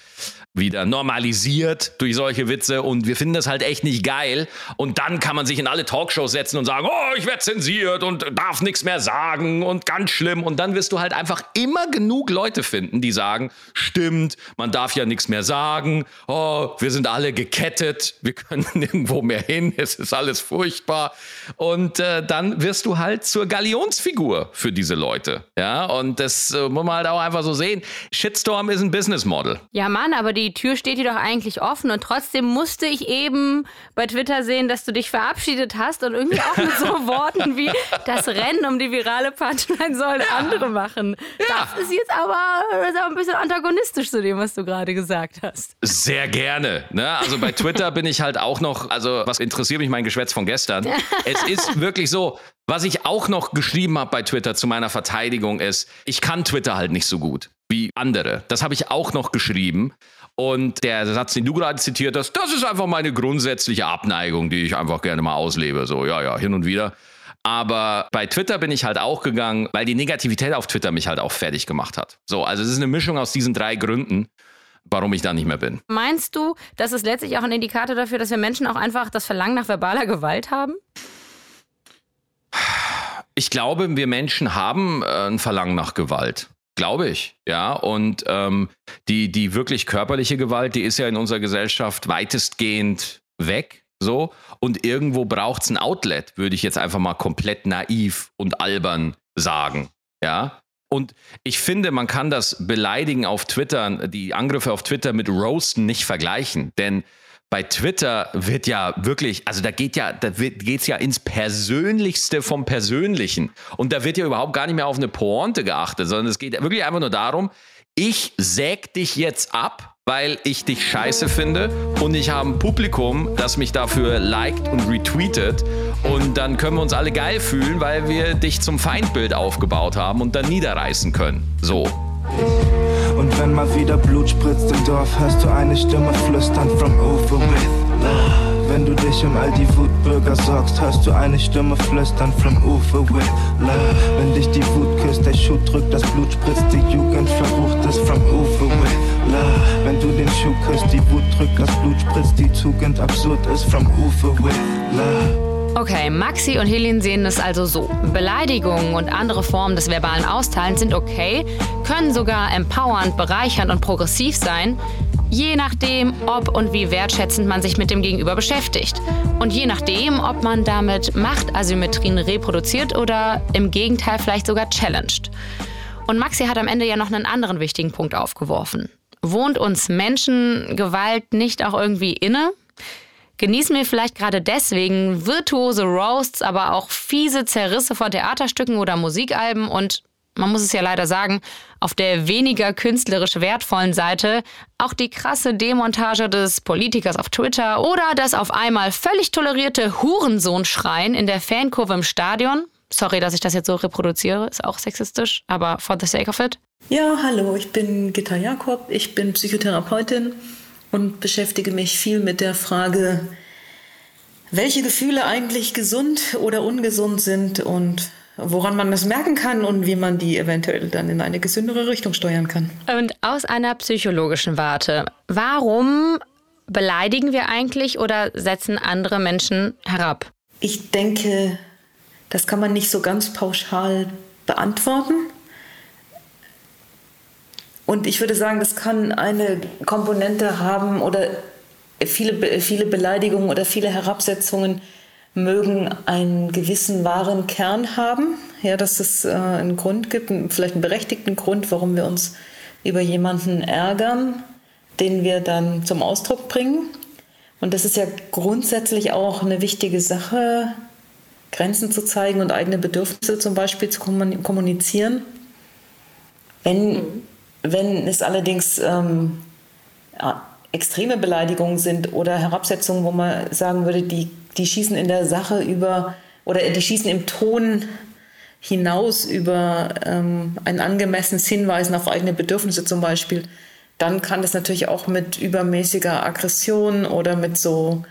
[SPEAKER 6] wieder normalisiert durch solche Witze und wir finden das halt echt nicht geil. Und dann kann man sich in alle Talkshows setzen und sagen, oh, ich werde zensiert und darf nichts mehr sagen und ganz schlimm. Und dann wirst du halt einfach immer genug Leute finden, die sagen, stimmt, man darf ja nichts mehr sagen, oh, wir sind alle gekettet, wir können nirgendwo mehr hin, es ist alles furchtbar. Und äh, dann wirst du halt zur Galionsfigur für diese Leute. Ja, und das äh, muss man halt auch einfach so sehen. Shitstorm ist ein Business Model.
[SPEAKER 1] Ja, Mann, aber die die Tür steht dir doch eigentlich offen und trotzdem musste ich eben bei Twitter sehen, dass du dich verabschiedet hast und irgendwie auch mit so Worten wie das Rennen um die virale Punchline sollen ja. andere machen. Ja. Das ist jetzt aber, ist aber ein bisschen antagonistisch zu dem, was du gerade gesagt hast.
[SPEAKER 6] Sehr gerne. Ne? Also bei Twitter bin ich halt auch noch, also was interessiert mich mein Geschwätz von gestern? es ist wirklich so, was ich auch noch geschrieben habe bei Twitter zu meiner Verteidigung ist, ich kann Twitter halt nicht so gut wie andere. Das habe ich auch noch geschrieben. Und der Satz, den du gerade zitiert hast, das ist einfach meine grundsätzliche Abneigung, die ich einfach gerne mal auslebe. So, ja, ja, hin und wieder. Aber bei Twitter bin ich halt auch gegangen, weil die Negativität auf Twitter mich halt auch fertig gemacht hat. So, also es ist eine Mischung aus diesen drei Gründen, warum ich da nicht mehr bin.
[SPEAKER 1] Meinst du, das ist letztlich auch ein Indikator dafür, dass wir Menschen auch einfach das Verlangen nach verbaler Gewalt haben?
[SPEAKER 6] Ich glaube, wir Menschen haben äh, ein Verlangen nach Gewalt. Glaube ich, ja. Und ähm, die, die wirklich körperliche Gewalt, die ist ja in unserer Gesellschaft weitestgehend weg. So. Und irgendwo braucht es ein Outlet, würde ich jetzt einfach mal komplett naiv und albern sagen. Ja. Und ich finde, man kann das Beleidigen auf Twitter, die Angriffe auf Twitter mit Roasten nicht vergleichen. Denn bei Twitter wird ja wirklich, also da geht ja, da geht's ja ins Persönlichste vom Persönlichen. Und da wird ja überhaupt gar nicht mehr auf eine Pointe geachtet, sondern es geht wirklich einfach nur darum, ich säg dich jetzt ab, weil ich dich scheiße finde und ich habe ein Publikum, das mich dafür liked und retweetet und dann können wir uns alle geil fühlen, weil wir dich zum Feindbild aufgebaut haben und dann niederreißen können. So.
[SPEAKER 14] Und wenn mal wieder Blut spritzt im Dorf, hörst du eine Stimme flüstern from over with love. Wenn du dich um all die Wutbürger sorgst, hörst du eine Stimme flüstern from over with love. Wenn dich die Wut küsst, der Schuh drückt, das Blut spritzt, die Jugend verrucht ist from over with love. Wenn du den Schuh küsst, die Wut drückt, das Blut spritzt, die Tugend absurd ist. From Ufer with love.
[SPEAKER 1] Okay, Maxi und Helene sehen es also so. Beleidigungen und andere Formen des verbalen Austeilens sind okay, können sogar empowernd, bereichernd und progressiv sein, je nachdem, ob und wie wertschätzend man sich mit dem Gegenüber beschäftigt. Und je nachdem, ob man damit Machtasymmetrien reproduziert oder im Gegenteil vielleicht sogar challenged. Und Maxi hat am Ende ja noch einen anderen wichtigen Punkt aufgeworfen. Wohnt uns Menschen Gewalt nicht auch irgendwie inne? Genießen wir vielleicht gerade deswegen virtuose Roasts, aber auch fiese Zerrisse von Theaterstücken oder Musikalben und man muss es ja leider sagen, auf der weniger künstlerisch wertvollen Seite auch die krasse Demontage des Politikers auf Twitter oder das auf einmal völlig tolerierte Hurensohn-Schreien in der Fankurve im Stadion. Sorry, dass ich das jetzt so reproduziere, ist auch sexistisch, aber for the sake of it.
[SPEAKER 7] Ja, hallo, ich bin Gitta Jakob, ich bin Psychotherapeutin und beschäftige mich viel mit der Frage, welche Gefühle eigentlich gesund oder ungesund sind und woran man das merken kann und wie man die eventuell dann in eine gesündere Richtung steuern kann.
[SPEAKER 1] Und aus einer psychologischen Warte, warum beleidigen wir eigentlich oder setzen andere Menschen herab?
[SPEAKER 7] Ich denke, das kann man nicht so ganz pauschal beantworten. Und ich würde sagen, das kann eine Komponente haben oder viele, viele Beleidigungen oder viele Herabsetzungen mögen einen gewissen wahren Kern haben. Ja, dass es äh, einen Grund gibt, vielleicht einen berechtigten Grund, warum wir uns über jemanden ärgern, den wir dann zum Ausdruck bringen. Und das ist ja grundsätzlich auch eine wichtige Sache, Grenzen zu zeigen und eigene Bedürfnisse zum Beispiel zu kommunizieren. Wenn wenn es allerdings ähm, extreme Beleidigungen sind oder Herabsetzungen, wo man sagen würde, die, die schießen in der Sache über oder die schießen im Ton hinaus über ähm, ein angemessenes Hinweisen auf eigene Bedürfnisse zum Beispiel, dann kann das natürlich auch mit übermäßiger Aggression oder mit so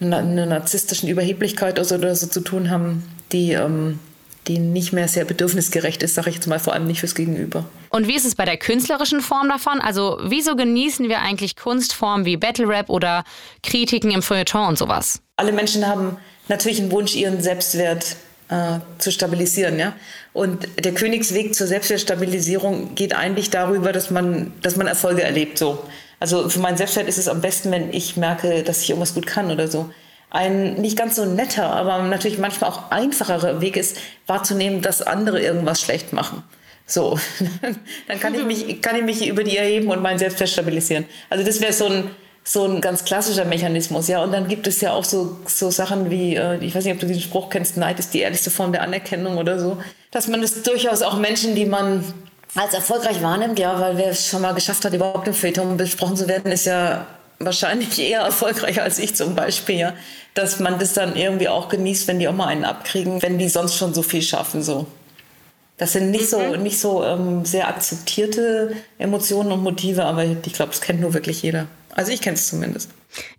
[SPEAKER 7] einer narzisstischen Überheblichkeit oder so, oder so zu tun haben, die ähm, die nicht mehr sehr bedürfnisgerecht ist, sage ich jetzt mal, vor allem nicht fürs Gegenüber.
[SPEAKER 1] Und wie ist es bei der künstlerischen Form davon? Also wieso genießen wir eigentlich Kunstformen wie Battle Rap oder Kritiken im Feuilleton und sowas?
[SPEAKER 7] Alle Menschen haben natürlich einen Wunsch, ihren Selbstwert äh, zu stabilisieren. Ja? Und der Königsweg zur Selbstwertstabilisierung geht eigentlich darüber, dass man, dass man Erfolge erlebt. So. Also für meinen Selbstwert ist es am besten, wenn ich merke, dass ich irgendwas gut kann oder so ein nicht ganz so netter, aber natürlich manchmal auch einfacherer Weg ist, wahrzunehmen, dass andere irgendwas schlecht machen. So, dann kann ich mich, kann ich mich über die erheben und mein Selbstwert stabilisieren. Also das wäre so ein, so ein ganz klassischer Mechanismus, ja. Und dann gibt es ja auch so, so Sachen wie, äh, ich weiß nicht, ob du diesen Spruch kennst, Neid ist die ehrlichste Form der Anerkennung oder so. Dass man es durchaus auch Menschen, die man als erfolgreich wahrnimmt, ja, weil wer es schon mal geschafft hat, überhaupt im Feuilleton besprochen zu werden, ist ja wahrscheinlich eher erfolgreicher als ich zum Beispiel, ja. Dass man das dann irgendwie auch genießt, wenn die auch mal einen abkriegen, wenn die sonst schon so viel schaffen, so. Das sind nicht so, mhm. nicht so ähm, sehr akzeptierte Emotionen und Motive, aber ich glaube, es kennt nur wirklich jeder. Also ich kenne es zumindest.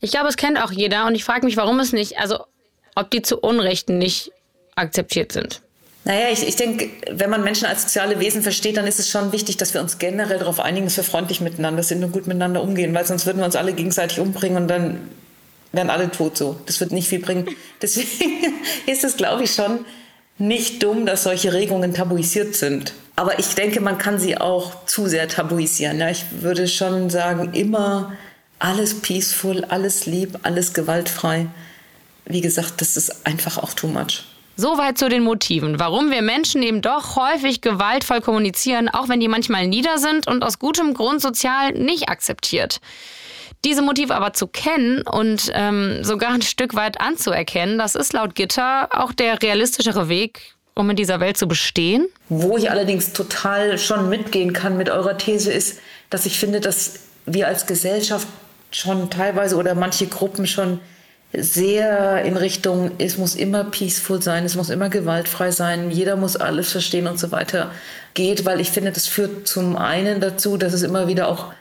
[SPEAKER 1] Ich glaube, es kennt auch jeder und ich frage mich, warum es nicht, also ob die zu Unrecht nicht akzeptiert sind.
[SPEAKER 7] Naja, ich, ich denke, wenn man Menschen als soziale Wesen versteht, dann ist es schon wichtig, dass wir uns generell darauf einigen, dass wir freundlich miteinander sind und gut miteinander umgehen, weil sonst würden wir uns alle gegenseitig umbringen und dann wären alle tot so. Das wird nicht viel bringen. Deswegen ist es, glaube ich, schon nicht dumm, dass solche Regungen tabuisiert sind. Aber ich denke, man kann sie auch zu sehr tabuisieren. Ja, ich würde schon sagen, immer alles peaceful, alles lieb, alles gewaltfrei. Wie gesagt, das ist einfach auch too much.
[SPEAKER 1] Soweit zu den Motiven, warum wir Menschen eben doch häufig gewaltvoll kommunizieren, auch wenn die manchmal nieder sind und aus gutem Grund sozial nicht akzeptiert. Diese Motive aber zu kennen und ähm, sogar ein Stück weit anzuerkennen, das ist laut Gitter auch der realistischere Weg, um in dieser Welt zu bestehen.
[SPEAKER 7] Wo ich allerdings total schon mitgehen kann mit eurer These ist, dass ich finde, dass wir als Gesellschaft schon teilweise oder manche Gruppen schon sehr in Richtung, es muss immer peaceful sein, es muss immer gewaltfrei sein, jeder muss alles verstehen und so weiter geht, weil ich finde, das führt zum einen dazu, dass es immer wieder auch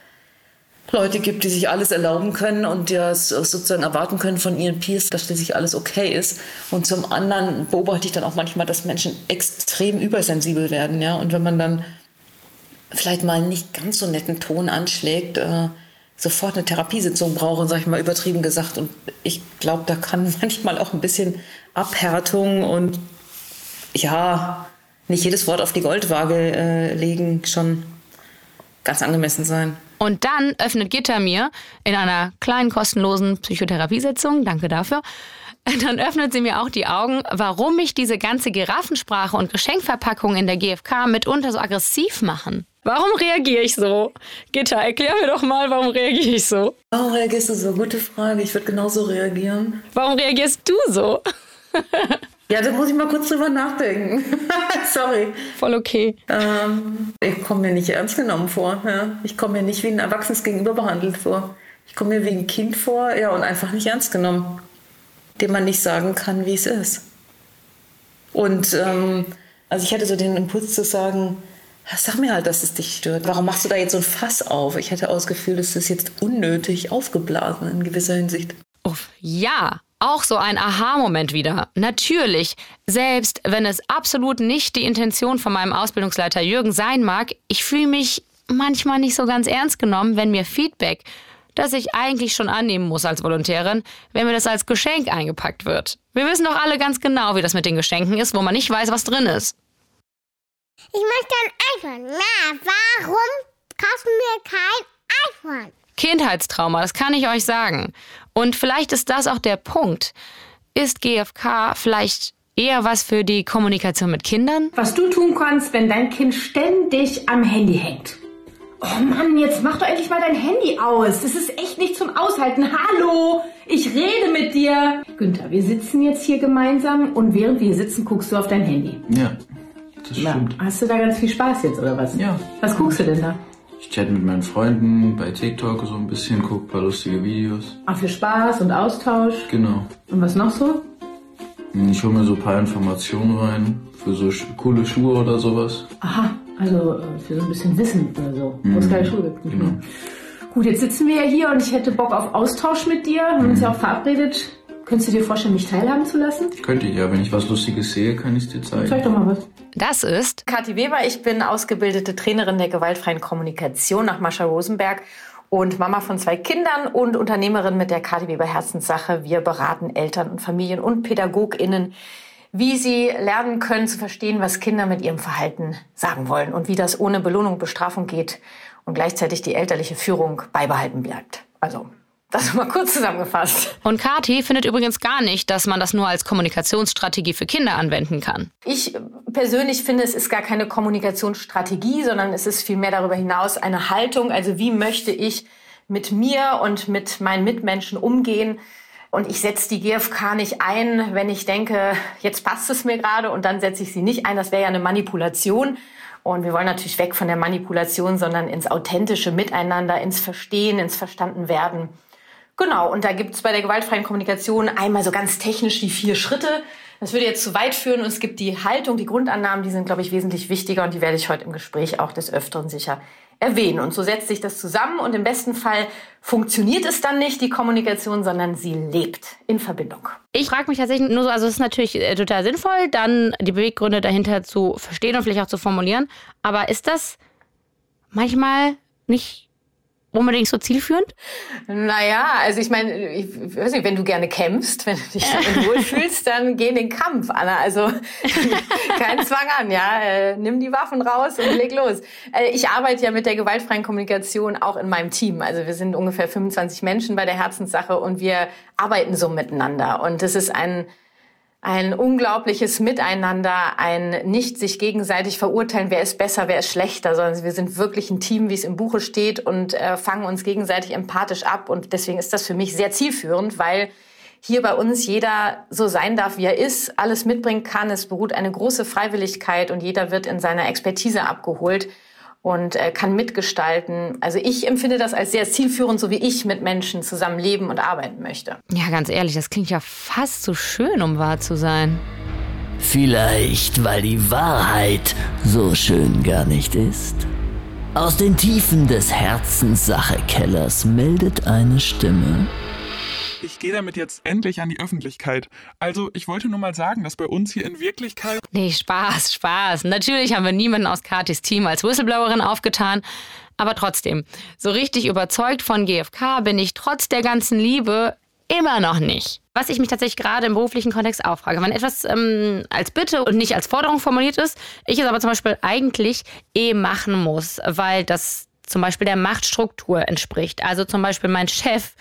[SPEAKER 7] Leute gibt, die sich alles erlauben können und ja sozusagen erwarten können von ihren Peers, dass schließlich alles okay ist. Und zum anderen beobachte ich dann auch manchmal, dass Menschen extrem übersensibel werden, ja. Und wenn man dann vielleicht mal einen nicht ganz so netten Ton anschlägt, äh, sofort eine Therapiesitzung brauchen, sag ich mal übertrieben gesagt. Und ich glaube, da kann manchmal auch ein bisschen Abhärtung und ja, nicht jedes Wort auf die Goldwaage äh, legen schon ganz angemessen sein.
[SPEAKER 1] Und dann öffnet Gitter mir in einer kleinen kostenlosen Psychotherapiesitzung, danke dafür, dann öffnet sie mir auch die Augen, warum mich diese ganze Giraffensprache und Geschenkverpackung in der GfK mitunter so aggressiv machen. Warum reagiere ich so? Gitter, erklär mir doch mal, warum reagiere ich so?
[SPEAKER 7] Warum reagierst du so? Gute Frage. Ich würde genauso reagieren.
[SPEAKER 1] Warum reagierst du so?
[SPEAKER 7] ja, da muss ich mal kurz drüber nachdenken. Sorry.
[SPEAKER 1] Voll okay.
[SPEAKER 7] Ähm, ich komme mir nicht ernst genommen vor. Ja? Ich komme mir nicht wie ein Erwachsenes gegenüber behandelt vor. Ich komme mir wie ein Kind vor, ja, und einfach nicht ernst genommen. Dem man nicht sagen kann, wie es ist. Und ähm, also ich hatte so den Impuls zu sagen, Sag mir halt, dass es dich stört. Warum machst du da jetzt so ein Fass auf? Ich hätte auch das Gefühl, dass das jetzt unnötig aufgeblasen in gewisser Hinsicht.
[SPEAKER 1] Uff, ja, auch so ein Aha-Moment wieder. Natürlich, selbst wenn es absolut nicht die Intention von meinem Ausbildungsleiter Jürgen sein mag, ich fühle mich manchmal nicht so ganz ernst genommen, wenn mir Feedback, das ich eigentlich schon annehmen muss als Volontärin, wenn mir das als Geschenk eingepackt wird. Wir wissen doch alle ganz genau, wie das mit den Geschenken ist, wo man nicht weiß, was drin ist.
[SPEAKER 15] Ich möchte ein iPhone. Na, warum kaufst du mir kein iPhone?
[SPEAKER 1] Kindheitstrauma, das kann ich euch sagen. Und vielleicht ist das auch der Punkt. Ist GFK vielleicht eher was für die Kommunikation mit Kindern?
[SPEAKER 16] Was du tun kannst, wenn dein Kind ständig am Handy hängt. Oh Mann, jetzt mach doch endlich mal dein Handy aus. Das ist echt nicht zum Aushalten. Hallo, ich rede mit dir. Günther, wir sitzen jetzt hier gemeinsam und während wir hier sitzen, guckst du auf dein Handy.
[SPEAKER 17] Ja. Das stimmt.
[SPEAKER 16] Na, hast du da ganz viel Spaß jetzt oder was?
[SPEAKER 17] Ja.
[SPEAKER 16] Was guckst du denn da?
[SPEAKER 17] Ich chatte mit meinen Freunden bei TikTok so ein bisschen, gucke ein paar lustige Videos.
[SPEAKER 16] Ach, für Spaß und Austausch.
[SPEAKER 17] Genau.
[SPEAKER 16] Und was noch so?
[SPEAKER 17] Ich hole mir so ein paar Informationen rein für so coole Schuhe oder sowas.
[SPEAKER 16] Aha, also äh, für so ein bisschen Wissen oder so, wo es
[SPEAKER 17] Mhm.
[SPEAKER 16] keine Schuhe gibt.
[SPEAKER 17] Genau.
[SPEAKER 16] Gut, jetzt sitzen wir ja hier und ich hätte Bock auf Austausch mit dir. Wir haben uns ja auch verabredet. Könntest du dir vorstellen, mich teilhaben zu lassen?
[SPEAKER 17] Könnte ich ja, wenn ich was Lustiges sehe, kann ich es dir zeigen.
[SPEAKER 16] Zeig doch mal was.
[SPEAKER 1] Das ist
[SPEAKER 18] Kathi Weber, ich bin ausgebildete Trainerin der gewaltfreien Kommunikation nach Mascha Rosenberg und Mama von zwei Kindern und Unternehmerin mit der Kathi Weber Herzenssache. Wir beraten Eltern und Familien und PädagogInnen, wie sie lernen können zu verstehen, was Kinder mit ihrem Verhalten sagen wollen und wie das ohne Belohnung, Bestrafung geht und gleichzeitig die elterliche Führung beibehalten bleibt. Also, das mal kurz zusammengefasst.
[SPEAKER 1] Und Kati findet übrigens gar nicht, dass man das nur als Kommunikationsstrategie für Kinder anwenden kann.
[SPEAKER 18] Ich persönlich finde, es ist gar keine Kommunikationsstrategie, sondern es ist vielmehr darüber hinaus eine Haltung. Also wie möchte ich mit mir und mit meinen Mitmenschen umgehen? Und ich setze die GfK nicht ein, wenn ich denke, jetzt passt es mir gerade und dann setze ich sie nicht ein. Das wäre ja eine Manipulation. Und wir wollen natürlich weg von der Manipulation, sondern ins authentische Miteinander, ins Verstehen, ins Verstandenwerden. Genau, und da gibt's bei der gewaltfreien Kommunikation einmal so ganz technisch die vier Schritte. Das würde jetzt zu weit führen und es gibt die Haltung, die Grundannahmen, die sind, glaube ich, wesentlich wichtiger und die werde ich heute im Gespräch auch des Öfteren sicher erwähnen. Und so setzt sich das zusammen und im besten Fall funktioniert es dann nicht, die Kommunikation, sondern sie lebt in Verbindung.
[SPEAKER 1] Ich frage mich tatsächlich nur so, also es ist natürlich äh, total sinnvoll, dann die Beweggründe dahinter zu verstehen und vielleicht auch zu formulieren. Aber ist das manchmal nicht unbedingt so zielführend?
[SPEAKER 18] Naja, also ich meine, ich weiß nicht, wenn du gerne kämpfst, wenn du dich damit wohlfühlst, dann geh in den Kampf, Anna. Also kein Zwang an, ja. Äh, nimm die Waffen raus und leg los. Äh, ich arbeite ja mit der gewaltfreien Kommunikation auch in meinem Team. Also wir sind ungefähr 25 Menschen bei der Herzenssache und wir arbeiten so miteinander. Und es ist ein ein unglaubliches Miteinander, ein nicht sich gegenseitig verurteilen, wer ist besser, wer ist schlechter, sondern wir sind wirklich ein Team, wie es im Buche steht und äh, fangen uns gegenseitig empathisch ab. Und deswegen ist das für mich sehr zielführend, weil hier bei uns jeder so sein darf, wie er ist, alles mitbringen kann. Es beruht eine große Freiwilligkeit und jeder wird in seiner Expertise abgeholt und äh, kann mitgestalten. Also ich empfinde das als sehr zielführend, so wie ich mit Menschen zusammen leben und arbeiten möchte.
[SPEAKER 1] Ja, ganz ehrlich, das klingt ja fast zu schön, um wahr zu sein.
[SPEAKER 19] Vielleicht, weil die Wahrheit so schön gar nicht ist. Aus den Tiefen des Herzenssachekellers meldet eine Stimme.
[SPEAKER 20] Ich gehe damit jetzt endlich an die Öffentlichkeit. Also, ich wollte nur mal sagen, dass bei uns hier in Wirklichkeit.
[SPEAKER 1] Nee, Spaß, Spaß. Natürlich haben wir niemanden aus Katis Team als Whistleblowerin aufgetan. Aber trotzdem, so richtig überzeugt von GFK bin ich trotz der ganzen Liebe immer noch nicht. Was ich mich tatsächlich gerade im beruflichen Kontext auch frage, wenn etwas ähm, als Bitte und nicht als Forderung formuliert ist, ich es aber zum Beispiel eigentlich eh machen muss, weil das zum Beispiel der Machtstruktur entspricht. Also zum Beispiel mein Chef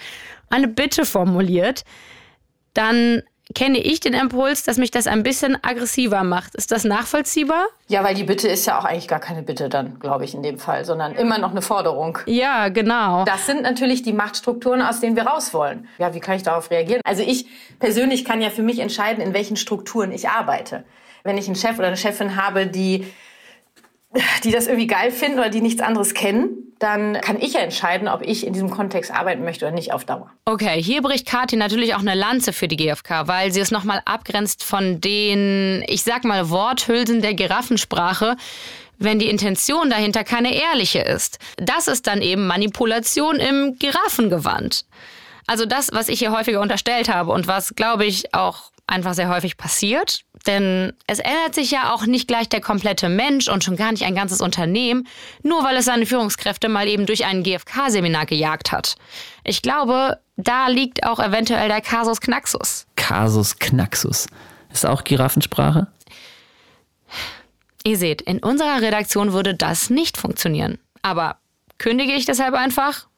[SPEAKER 1] eine Bitte formuliert, dann kenne ich den Impuls, dass mich das ein bisschen aggressiver macht. Ist das nachvollziehbar?
[SPEAKER 18] Ja, weil die Bitte ist ja auch eigentlich gar keine Bitte dann, glaube ich, in dem Fall, sondern immer noch eine Forderung.
[SPEAKER 1] Ja, genau.
[SPEAKER 18] Das sind natürlich die Machtstrukturen, aus denen wir raus wollen. Ja, wie kann ich darauf reagieren? Also ich persönlich kann ja für mich entscheiden, in welchen Strukturen ich arbeite. Wenn ich einen Chef oder eine Chefin habe, die die das irgendwie geil finden oder die nichts anderes kennen, dann kann ich ja entscheiden, ob ich in diesem Kontext arbeiten möchte oder nicht auf Dauer.
[SPEAKER 1] Okay, hier bricht Kathi natürlich auch eine Lanze für die GfK, weil sie es nochmal abgrenzt von den, ich sag mal, Worthülsen der Giraffensprache, wenn die Intention dahinter keine ehrliche ist. Das ist dann eben Manipulation im Giraffengewand. Also das, was ich hier häufiger unterstellt habe und was, glaube ich, auch einfach sehr häufig passiert. Denn es ändert sich ja auch nicht gleich der komplette Mensch und schon gar nicht ein ganzes Unternehmen, nur weil es seine Führungskräfte mal eben durch ein GfK-Seminar gejagt hat. Ich glaube, da liegt auch eventuell der Kasus Knaxus.
[SPEAKER 4] Kasus Knaxus. Ist auch Giraffensprache?
[SPEAKER 1] Ihr seht, in unserer Redaktion würde das nicht funktionieren. Aber kündige ich deshalb einfach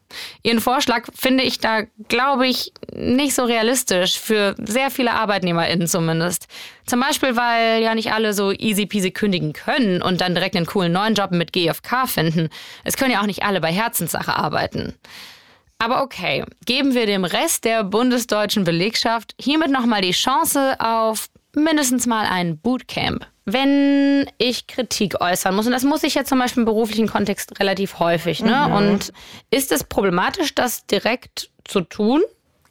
[SPEAKER 1] Ihren Vorschlag finde ich da, glaube ich, nicht so realistisch für sehr viele ArbeitnehmerInnen zumindest. Zum Beispiel, weil ja nicht alle so easy peasy kündigen können und dann direkt einen coolen neuen Job mit GFK finden. Es können ja auch nicht alle bei Herzenssache arbeiten. Aber okay, geben wir dem Rest der bundesdeutschen Belegschaft hiermit nochmal die Chance auf mindestens mal ein Bootcamp wenn ich Kritik äußern muss, und das muss ich ja zum Beispiel im beruflichen Kontext relativ häufig, ne? Mhm. Und ist es problematisch, das direkt zu tun?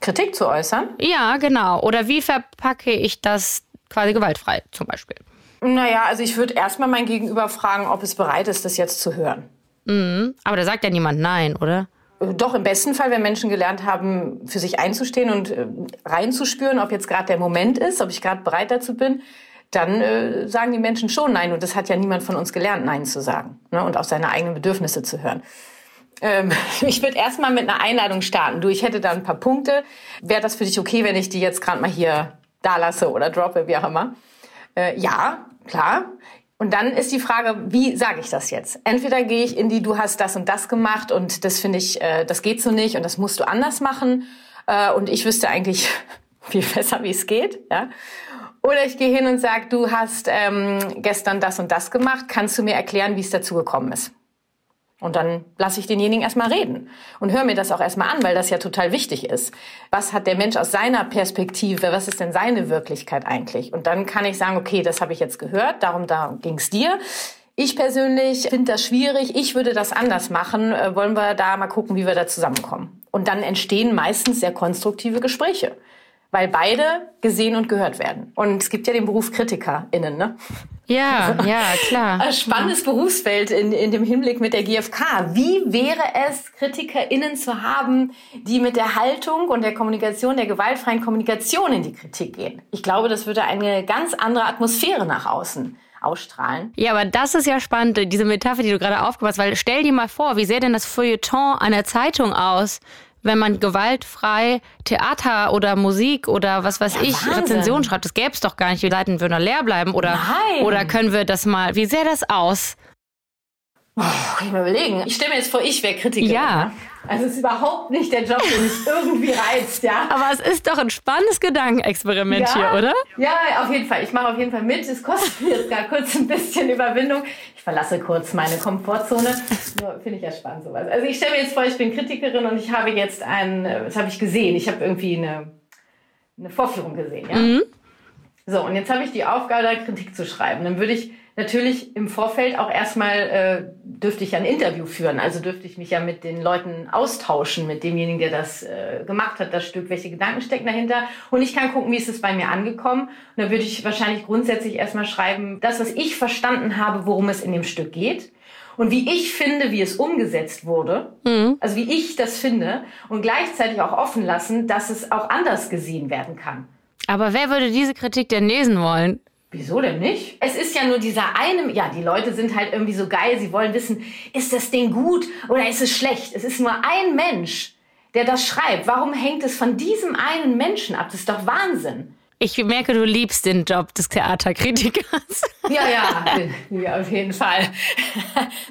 [SPEAKER 18] Kritik zu äußern?
[SPEAKER 1] Ja, genau. Oder wie verpacke ich das quasi gewaltfrei zum Beispiel?
[SPEAKER 18] Naja, also ich würde erstmal mein Gegenüber fragen, ob es bereit ist, das jetzt zu hören.
[SPEAKER 1] Mhm. Aber da sagt ja niemand Nein, oder?
[SPEAKER 18] Äh, doch, im besten Fall, wenn Menschen gelernt haben, für sich einzustehen und äh, reinzuspüren, ob jetzt gerade der Moment ist, ob ich gerade bereit dazu bin, dann äh, sagen die Menschen schon Nein. Und das hat ja niemand von uns gelernt, Nein zu sagen ne? und auf seine eigenen Bedürfnisse zu hören. Ähm, ich würde erstmal mit einer Einladung starten. Du, ich hätte da ein paar Punkte. Wäre das für dich okay, wenn ich die jetzt gerade mal hier da lasse oder droppe, wie auch immer? Äh, ja, klar. Und dann ist die Frage, wie sage ich das jetzt? Entweder gehe ich in die, du hast das und das gemacht und das finde ich, äh, das geht so nicht und das musst du anders machen. Äh, und ich wüsste eigentlich viel besser, wie es geht. Ja? Oder ich gehe hin und sage, du hast ähm, gestern das und das gemacht, kannst du mir erklären, wie es dazu gekommen ist? Und dann lasse ich denjenigen erstmal reden und höre mir das auch erstmal an, weil das ja total wichtig ist. Was hat der Mensch aus seiner Perspektive, was ist denn seine Wirklichkeit eigentlich? Und dann kann ich sagen, okay, das habe ich jetzt gehört, darum da ging es dir. Ich persönlich finde das schwierig, ich würde das anders machen. Äh, wollen wir da mal gucken, wie wir da zusammenkommen? Und dann entstehen meistens sehr konstruktive Gespräche weil beide gesehen und gehört werden. Und es gibt ja den Beruf KritikerInnen, ne?
[SPEAKER 1] Ja, also, ja, klar.
[SPEAKER 18] Ein spannendes Berufsfeld in, in dem Hinblick mit der GfK. Wie wäre es, KritikerInnen zu haben, die mit der Haltung und der Kommunikation, der gewaltfreien Kommunikation in die Kritik gehen? Ich glaube, das würde eine ganz andere Atmosphäre nach außen ausstrahlen.
[SPEAKER 1] Ja, aber das ist ja spannend, diese Metapher, die du gerade aufgemacht hast, weil stell dir mal vor, wie sähe denn das Feuilleton einer Zeitung aus, wenn man gewaltfrei Theater oder Musik oder was weiß ja, ich, Wahnsinn. Rezension schreibt. Das gäbe es doch gar nicht. Die Seiten würden leer bleiben. Oder, Nein. oder können wir das mal, wie sähe das aus?
[SPEAKER 18] Oh, kann ich mal überlegen. Ich stelle mir jetzt vor, ich wäre Kritikerin.
[SPEAKER 1] Ja.
[SPEAKER 18] Also es ist überhaupt nicht der Job, der mich irgendwie reizt, ja.
[SPEAKER 1] Aber es ist doch ein spannendes Gedankenexperiment
[SPEAKER 18] ja,
[SPEAKER 1] hier, oder?
[SPEAKER 18] Ja, auf jeden Fall. Ich mache auf jeden Fall mit. Es kostet mir jetzt gar kurz ein bisschen Überwindung. Ich verlasse kurz meine Komfortzone. Finde ich ja spannend sowas. Also ich stelle mir jetzt vor, ich bin Kritikerin und ich habe jetzt ein, das habe ich gesehen. Ich habe irgendwie eine, eine Vorführung gesehen, ja. Mhm. So, und jetzt habe ich die Aufgabe, da Kritik zu schreiben. Dann würde ich natürlich im Vorfeld auch erstmal äh, dürfte ich ein Interview führen. Also dürfte ich mich ja mit den Leuten austauschen, mit demjenigen, der das äh, gemacht hat, das Stück, welche Gedanken stecken dahinter. Und ich kann gucken, wie ist es bei mir angekommen. Und da würde ich wahrscheinlich grundsätzlich erstmal schreiben, das, was ich verstanden habe, worum es in dem Stück geht. und wie ich finde, wie es umgesetzt wurde,
[SPEAKER 1] Mhm.
[SPEAKER 18] also wie ich das finde und gleichzeitig auch offen lassen, dass es auch anders gesehen werden kann.
[SPEAKER 1] Aber wer würde diese Kritik denn lesen wollen?
[SPEAKER 18] Wieso denn nicht? Es ist ja nur dieser eine, ja, die Leute sind halt irgendwie so geil, sie wollen wissen, ist das Ding gut oder ist es schlecht? Es ist nur ein Mensch, der das schreibt. Warum hängt es von diesem einen Menschen ab? Das ist doch Wahnsinn.
[SPEAKER 1] Ich merke, du liebst den Job des Theaterkritikers.
[SPEAKER 18] Ja, ja, ja, auf jeden Fall.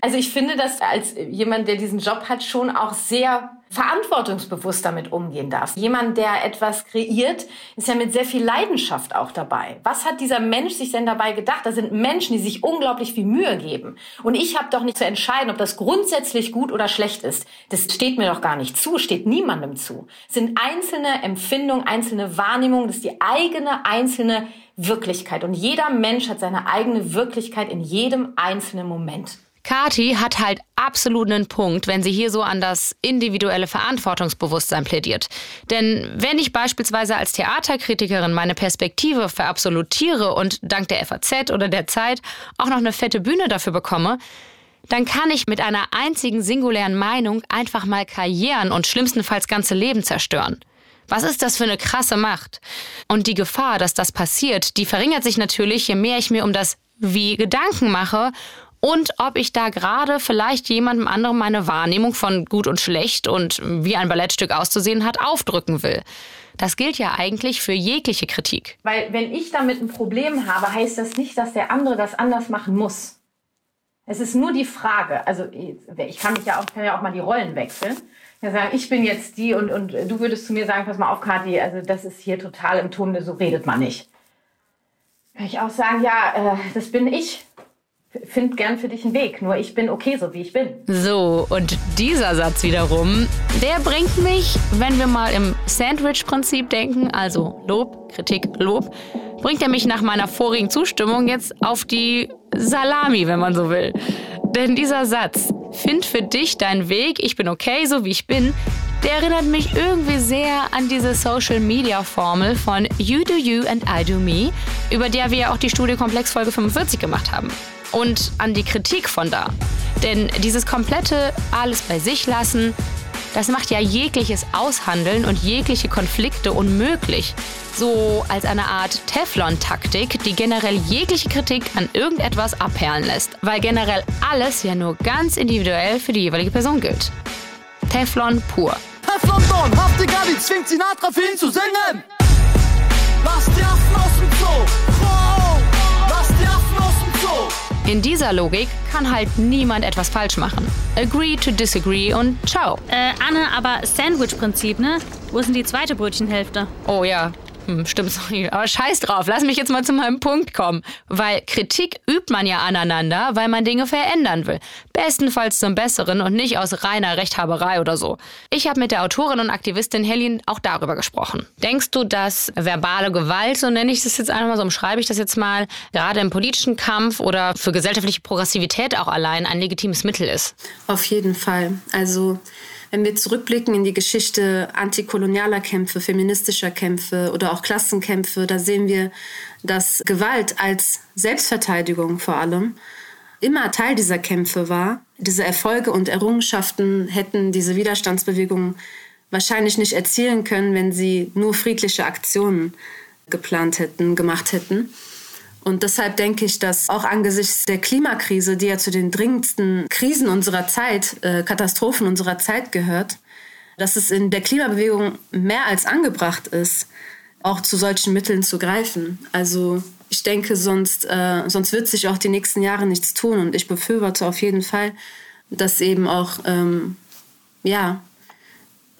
[SPEAKER 18] Also ich finde, dass als jemand, der diesen Job hat, schon auch sehr verantwortungsbewusst damit umgehen darf. Jemand, der etwas kreiert, ist ja mit sehr viel Leidenschaft auch dabei. Was hat dieser Mensch sich denn dabei gedacht? Da sind Menschen, die sich unglaublich viel Mühe geben. Und ich habe doch nicht zu entscheiden, ob das grundsätzlich gut oder schlecht ist. Das steht mir doch gar nicht zu, steht niemandem zu. Es sind einzelne Empfindungen, einzelne Wahrnehmungen, das ist die eigene einzelne Wirklichkeit. Und jeder Mensch hat seine eigene Wirklichkeit in jedem einzelnen Moment.
[SPEAKER 1] Kati hat halt absolut einen Punkt, wenn sie hier so an das individuelle Verantwortungsbewusstsein plädiert. Denn wenn ich beispielsweise als Theaterkritikerin meine Perspektive verabsolutiere und dank der FAZ oder der Zeit auch noch eine fette Bühne dafür bekomme, dann kann ich mit einer einzigen singulären Meinung einfach mal Karrieren und schlimmstenfalls ganze Leben zerstören. Was ist das für eine krasse Macht? Und die Gefahr, dass das passiert, die verringert sich natürlich, je mehr ich mir um das Wie Gedanken mache und ob ich da gerade vielleicht jemandem anderem meine Wahrnehmung von gut und schlecht und wie ein Ballettstück auszusehen hat, aufdrücken will. Das gilt ja eigentlich für jegliche Kritik.
[SPEAKER 18] Weil wenn ich damit ein Problem habe, heißt das nicht, dass der andere das anders machen muss. Es ist nur die Frage, also ich kann mich ja auch, kann ja auch mal die Rollen wechseln. Ich bin jetzt die und, und du würdest zu mir sagen, pass mal auf, Kathi, also das ist hier total im Ton, so redet man nicht. Kann ich auch sagen, ja, äh, das bin ich. Find gern für dich einen Weg, nur ich bin okay, so wie ich bin.
[SPEAKER 1] So, und dieser Satz wiederum, der bringt mich, wenn wir mal im Sandwich-Prinzip denken, also Lob, Kritik, Lob, bringt er mich nach meiner vorigen Zustimmung jetzt auf die Salami, wenn man so will. Denn dieser Satz, find für dich deinen Weg, ich bin okay, so wie ich bin, der erinnert mich irgendwie sehr an diese Social Media Formel von You do you and I do me, über der wir ja auch die Studie Komplex Folge 45 gemacht haben. Und an die Kritik von da. Denn dieses komplette alles bei sich lassen, das macht ja jegliches Aushandeln und jegliche Konflikte unmöglich. So als eine Art Teflon-Taktik, die generell jegliche Kritik an irgendetwas abperlen lässt. Weil generell alles ja nur ganz individuell für die jeweilige Person gilt. Teflon pur.
[SPEAKER 2] Teflon Don, Ali zwingt Sinatra für ihn zu singen. Lass die Affen aus dem Zoo.
[SPEAKER 1] In dieser Logik kann halt niemand etwas falsch machen. Agree to disagree und ciao.
[SPEAKER 3] Äh, Anne, aber Sandwich-Prinzip, ne? Wo ist denn die zweite Brötchenhälfte?
[SPEAKER 1] Oh ja. Hm, stimmt, sorry. Aber scheiß drauf, lass mich jetzt mal zu meinem Punkt kommen. Weil Kritik übt man ja aneinander, weil man Dinge verändern will. Bestenfalls zum Besseren und nicht aus reiner Rechthaberei oder so. Ich habe mit der Autorin und Aktivistin Helene auch darüber gesprochen. Denkst du, dass verbale Gewalt, so nenne ich das jetzt einmal, so umschreibe ich das jetzt mal, gerade im politischen Kampf oder für gesellschaftliche Progressivität auch allein ein legitimes Mittel ist?
[SPEAKER 13] Auf jeden Fall. Also wenn wir zurückblicken in die Geschichte antikolonialer Kämpfe, feministischer Kämpfe oder auch Klassenkämpfe, da sehen wir, dass Gewalt als Selbstverteidigung vor allem immer Teil dieser Kämpfe war. Diese Erfolge und Errungenschaften hätten diese Widerstandsbewegungen wahrscheinlich nicht erzielen können, wenn sie nur friedliche Aktionen geplant hätten, gemacht hätten. Und deshalb denke ich, dass auch angesichts der Klimakrise, die ja zu den dringendsten Krisen unserer Zeit, äh, Katastrophen unserer Zeit gehört, dass es in der Klimabewegung mehr als angebracht ist, auch zu solchen Mitteln zu greifen. Also ich denke, sonst, äh, sonst wird sich auch die nächsten Jahre nichts tun. Und ich befürworte auf jeden Fall, dass eben auch ähm, ja,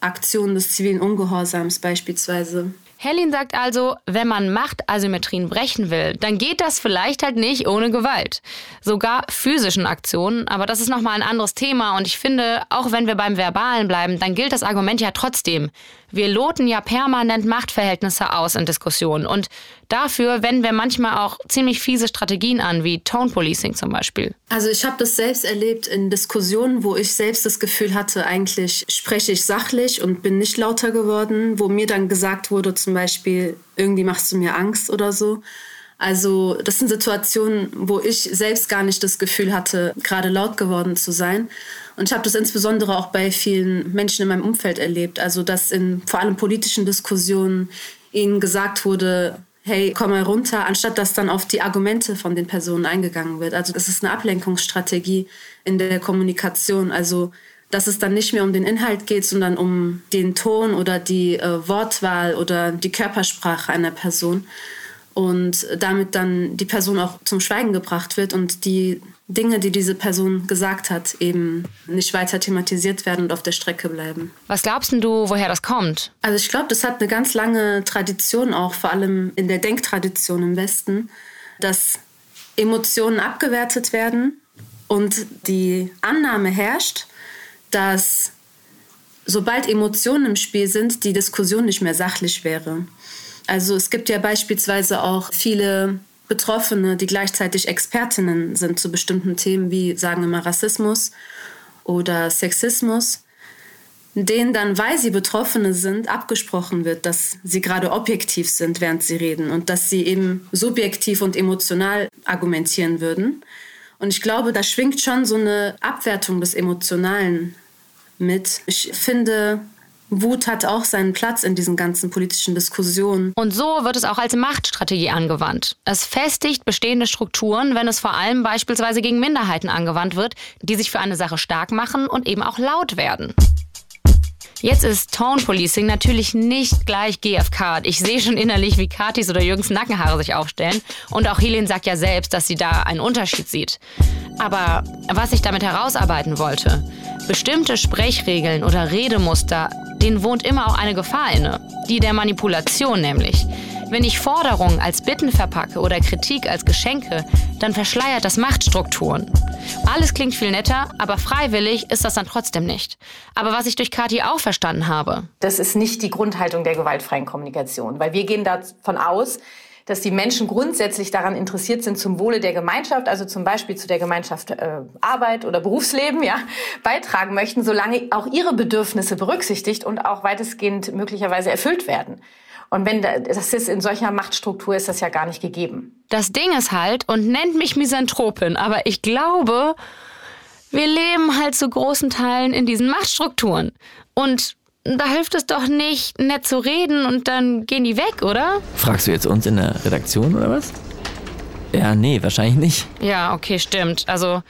[SPEAKER 13] Aktionen des zivilen Ungehorsams beispielsweise
[SPEAKER 1] Helen sagt also, wenn man Machtasymmetrien brechen will, dann geht das vielleicht halt nicht ohne Gewalt. Sogar physischen Aktionen, aber das ist nochmal ein anderes Thema und ich finde, auch wenn wir beim Verbalen bleiben, dann gilt das Argument ja trotzdem. Wir loten ja permanent Machtverhältnisse aus in Diskussionen und dafür wenden wir manchmal auch ziemlich fiese Strategien an, wie Tone Policing zum Beispiel.
[SPEAKER 13] Also ich habe das selbst erlebt in Diskussionen, wo ich selbst das Gefühl hatte, eigentlich spreche ich sachlich und bin nicht lauter geworden, wo mir dann gesagt wurde zum Beispiel, irgendwie machst du mir Angst oder so. Also das sind Situationen, wo ich selbst gar nicht das Gefühl hatte, gerade laut geworden zu sein. Und ich habe das insbesondere auch bei vielen Menschen in meinem Umfeld erlebt. Also dass in vor allem politischen Diskussionen ihnen gesagt wurde, hey, komm mal runter, anstatt dass dann auf die Argumente von den Personen eingegangen wird. Also das ist eine Ablenkungsstrategie in der Kommunikation. Also dass es dann nicht mehr um den Inhalt geht, sondern um den Ton oder die äh, Wortwahl oder die Körpersprache einer Person und damit dann die Person auch zum Schweigen gebracht wird und die Dinge, die diese Person gesagt hat, eben nicht weiter thematisiert werden und auf der Strecke bleiben.
[SPEAKER 1] Was glaubst du, woher das kommt?
[SPEAKER 13] Also ich glaube, das hat eine ganz lange Tradition auch, vor allem in der Denktradition im Westen, dass Emotionen abgewertet werden und die Annahme herrscht, dass sobald Emotionen im Spiel sind, die Diskussion nicht mehr sachlich wäre. Also es gibt ja beispielsweise auch viele Betroffene, die gleichzeitig Expertinnen sind zu bestimmten Themen wie, sagen wir mal, Rassismus oder Sexismus, denen dann, weil sie Betroffene sind, abgesprochen wird, dass sie gerade objektiv sind, während sie reden und dass sie eben subjektiv und emotional argumentieren würden. Und ich glaube, da schwingt schon so eine Abwertung des Emotionalen mit. Ich finde, Wut hat auch seinen Platz in diesen ganzen politischen Diskussionen.
[SPEAKER 1] Und so wird es auch als Machtstrategie angewandt. Es festigt bestehende Strukturen, wenn es vor allem beispielsweise gegen Minderheiten angewandt wird, die sich für eine Sache stark machen und eben auch laut werden. Jetzt ist Tone Policing natürlich nicht gleich GFK. Ich sehe schon innerlich, wie Katis oder Jürgens Nackenhaare sich aufstellen. Und auch Helene sagt ja selbst, dass sie da einen Unterschied sieht. Aber was ich damit herausarbeiten wollte, bestimmte Sprechregeln oder Redemuster, denen wohnt immer auch eine Gefahr inne. Die der Manipulation nämlich. Wenn ich Forderungen als Bitten verpacke oder Kritik als Geschenke, dann verschleiert das Machtstrukturen. Alles klingt viel netter, aber freiwillig ist das dann trotzdem nicht. Aber was ich durch Kathi auch verstanden habe.
[SPEAKER 18] Das ist nicht die Grundhaltung der gewaltfreien Kommunikation, weil wir gehen davon aus, dass die Menschen grundsätzlich daran interessiert sind, zum Wohle der Gemeinschaft, also zum Beispiel zu der Gemeinschaft äh, Arbeit oder Berufsleben, ja, beitragen möchten, solange auch ihre Bedürfnisse berücksichtigt und auch weitestgehend möglicherweise erfüllt werden. Und wenn das ist in solcher Machtstruktur ist das ja gar nicht gegeben.
[SPEAKER 1] Das Ding ist halt, und nennt mich Misanthropin, aber ich glaube, wir leben halt zu großen Teilen in diesen Machtstrukturen. Und da hilft es doch nicht, nett zu reden und dann gehen die weg, oder?
[SPEAKER 4] Fragst du jetzt uns in der Redaktion oder was? Ja, nee, wahrscheinlich nicht.
[SPEAKER 1] Ja, okay, stimmt. Also,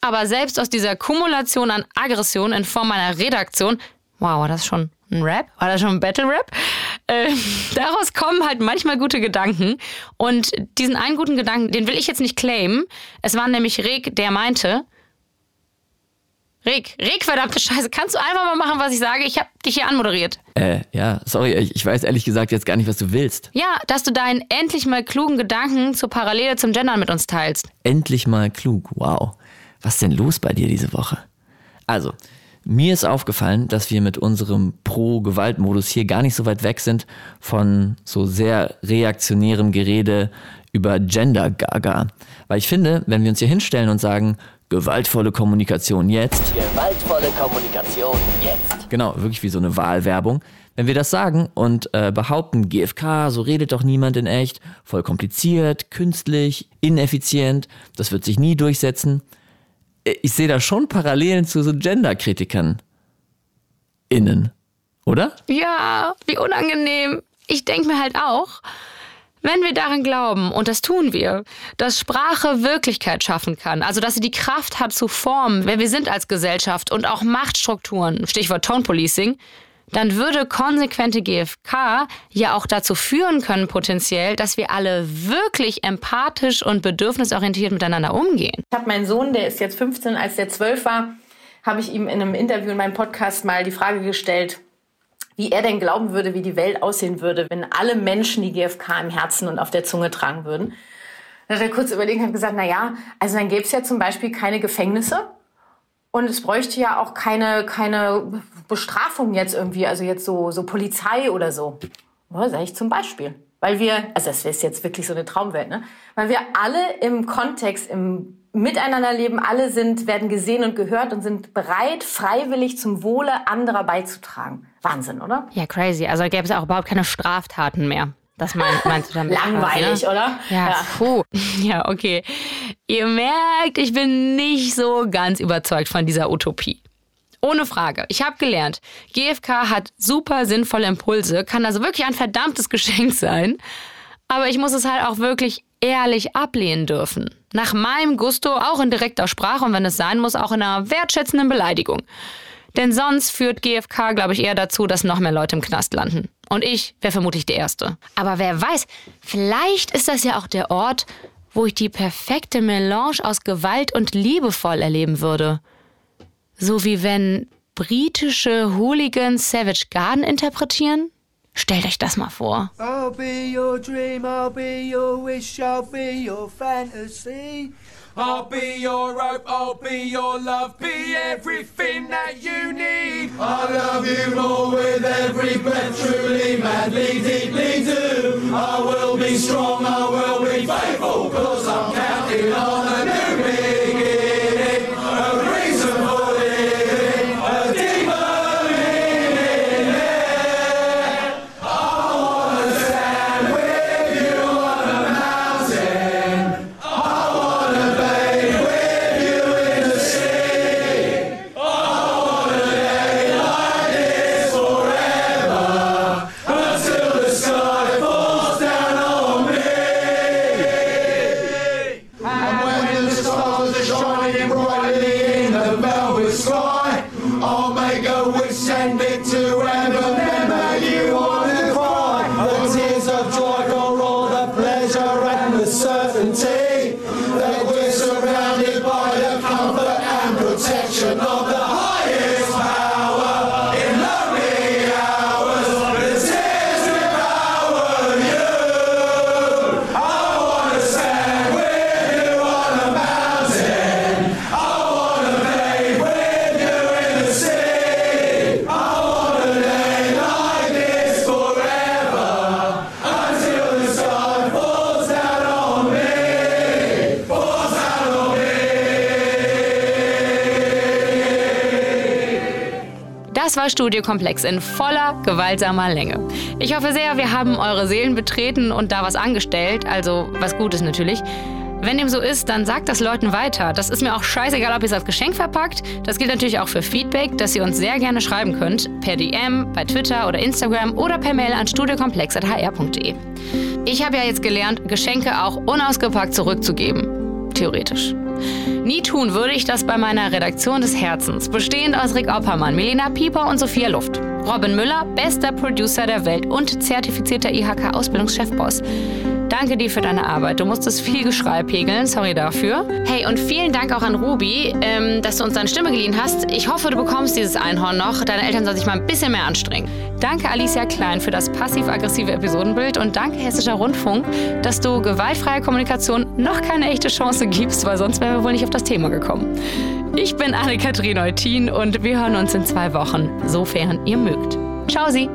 [SPEAKER 1] aber selbst aus dieser Kumulation an Aggression in Form einer Redaktion, wow, war das schon ein Rap? War das schon ein Battle Rap? Äh, daraus kommen halt manchmal gute Gedanken. Und diesen einen guten Gedanken, den will ich jetzt nicht claimen. Es war nämlich Reg, der meinte, Reg, Reg, verdammte Scheiße, kannst du einfach mal machen, was ich sage? Ich habe dich hier anmoderiert.
[SPEAKER 4] Äh, ja, sorry, ich weiß ehrlich gesagt jetzt gar nicht, was du willst.
[SPEAKER 1] Ja, dass du deinen endlich mal klugen Gedanken zur Parallele zum Gendern mit uns teilst.
[SPEAKER 4] Endlich mal klug, wow. Was ist denn los bei dir diese Woche? Also, mir ist aufgefallen, dass wir mit unserem Pro-Gewalt-Modus hier gar nicht so weit weg sind von so sehr reaktionärem Gerede über Gender-Gaga. Weil ich finde, wenn wir uns hier hinstellen und sagen, gewaltvolle Kommunikation jetzt.
[SPEAKER 19] Gewaltvolle Kommunikation jetzt.
[SPEAKER 4] Genau, wirklich wie so eine Wahlwerbung. Wenn wir das sagen und äh, behaupten, GFK, so redet doch niemand in echt, voll kompliziert, künstlich, ineffizient, das wird sich nie durchsetzen, äh, ich sehe da schon Parallelen zu so Gender-Kritikern. Innen. Oder?
[SPEAKER 1] Ja, wie unangenehm. Ich denke mir halt auch, wenn wir daran glauben, und das tun wir, dass Sprache Wirklichkeit schaffen kann, also dass sie die Kraft hat zu formen, wer wir sind als Gesellschaft und auch Machtstrukturen, Stichwort Tone Policing, dann würde konsequente GFK ja auch dazu führen können, potenziell, dass wir alle wirklich empathisch und bedürfnisorientiert miteinander umgehen.
[SPEAKER 18] Ich habe meinen Sohn, der ist jetzt 15, als der 12 war, habe ich ihm in einem Interview in meinem Podcast mal die Frage gestellt, wie er denn glauben würde, wie die Welt aussehen würde, wenn alle Menschen die GfK im Herzen und auf der Zunge tragen würden. Dann hat er kurz überlegt und hat gesagt, na ja, also dann gäbe es ja zum Beispiel keine Gefängnisse und es bräuchte ja auch keine, keine Bestrafung jetzt irgendwie, also jetzt so, so Polizei oder so. Ja, sag ich zum Beispiel. Weil wir, also das ist jetzt wirklich so eine Traumwelt, ne? Weil wir alle im Kontext, im Miteinanderleben, alle sind, werden gesehen und gehört und sind bereit, freiwillig zum Wohle anderer beizutragen. Wahnsinn, oder?
[SPEAKER 1] Ja, crazy. Also gäbe es auch überhaupt keine Straftaten mehr. Das mein, meinst du damit?
[SPEAKER 18] Langweilig,
[SPEAKER 1] quasi, ne?
[SPEAKER 18] oder?
[SPEAKER 1] Ja,
[SPEAKER 18] Ja.
[SPEAKER 1] puh. Ja, okay. Ihr merkt, ich bin nicht so ganz überzeugt von dieser Utopie. Ohne Frage. Ich habe gelernt, GFK hat super sinnvolle Impulse, kann also wirklich ein verdammtes Geschenk sein. Aber ich muss es halt auch wirklich ehrlich ablehnen dürfen. Nach meinem Gusto auch in direkter Sprache und wenn es sein muss, auch in einer wertschätzenden Beleidigung. Denn sonst führt GFK, glaube ich, eher dazu, dass noch mehr Leute im Knast landen. Und ich wäre vermutlich die Erste. Aber wer weiß, vielleicht ist das ja auch der Ort, wo ich die perfekte Melange aus Gewalt und liebevoll erleben würde. So wie wenn britische Hooligans Savage Garden interpretieren? Stellt euch das mal vor.
[SPEAKER 2] I'll be your dream, I'll be your wish, I'll be your fantasy. I'll be your hope, I'll be your love, be everything that you need. I love you more with every breath, truly, madly, deeply do. I will be strong, I will be faithful, cause I'm counting on a new beginning.
[SPEAKER 1] Studiokomplex in voller gewaltsamer Länge. Ich hoffe sehr, wir haben eure Seelen betreten und da was angestellt, also was Gutes natürlich. Wenn dem so ist, dann sagt das Leuten weiter. Das ist mir auch scheißegal, ob ihr es als Geschenk verpackt. Das gilt natürlich auch für Feedback, das ihr uns sehr gerne schreiben könnt. Per DM, bei Twitter oder Instagram oder per Mail an studiokomplex.hr.de. Ich habe ja jetzt gelernt, Geschenke auch unausgepackt zurückzugeben. Theoretisch. Nie tun würde ich das bei meiner Redaktion des Herzens, bestehend aus Rick Oppermann, Melina Pieper und Sophia Luft. Robin Müller, bester Producer der Welt und zertifizierter IHK-Ausbildungschefboss. Danke dir für deine Arbeit. Du musstest viel Geschrei pegeln, sorry dafür. Hey, und vielen Dank auch an Ruby, ähm, dass du uns deine Stimme geliehen hast. Ich hoffe, du bekommst dieses Einhorn noch. Deine Eltern sollen sich mal ein bisschen mehr anstrengen. Danke Alicia Klein für das passiv-aggressive Episodenbild und danke Hessischer Rundfunk, dass du gewaltfreie Kommunikation noch keine echte Chance gibst, weil sonst wären wir wohl nicht auf das Thema gekommen. Ich bin Anne-Kathrin Eutin und wir hören uns in zwei Wochen, sofern ihr mögt. Ciao Sie!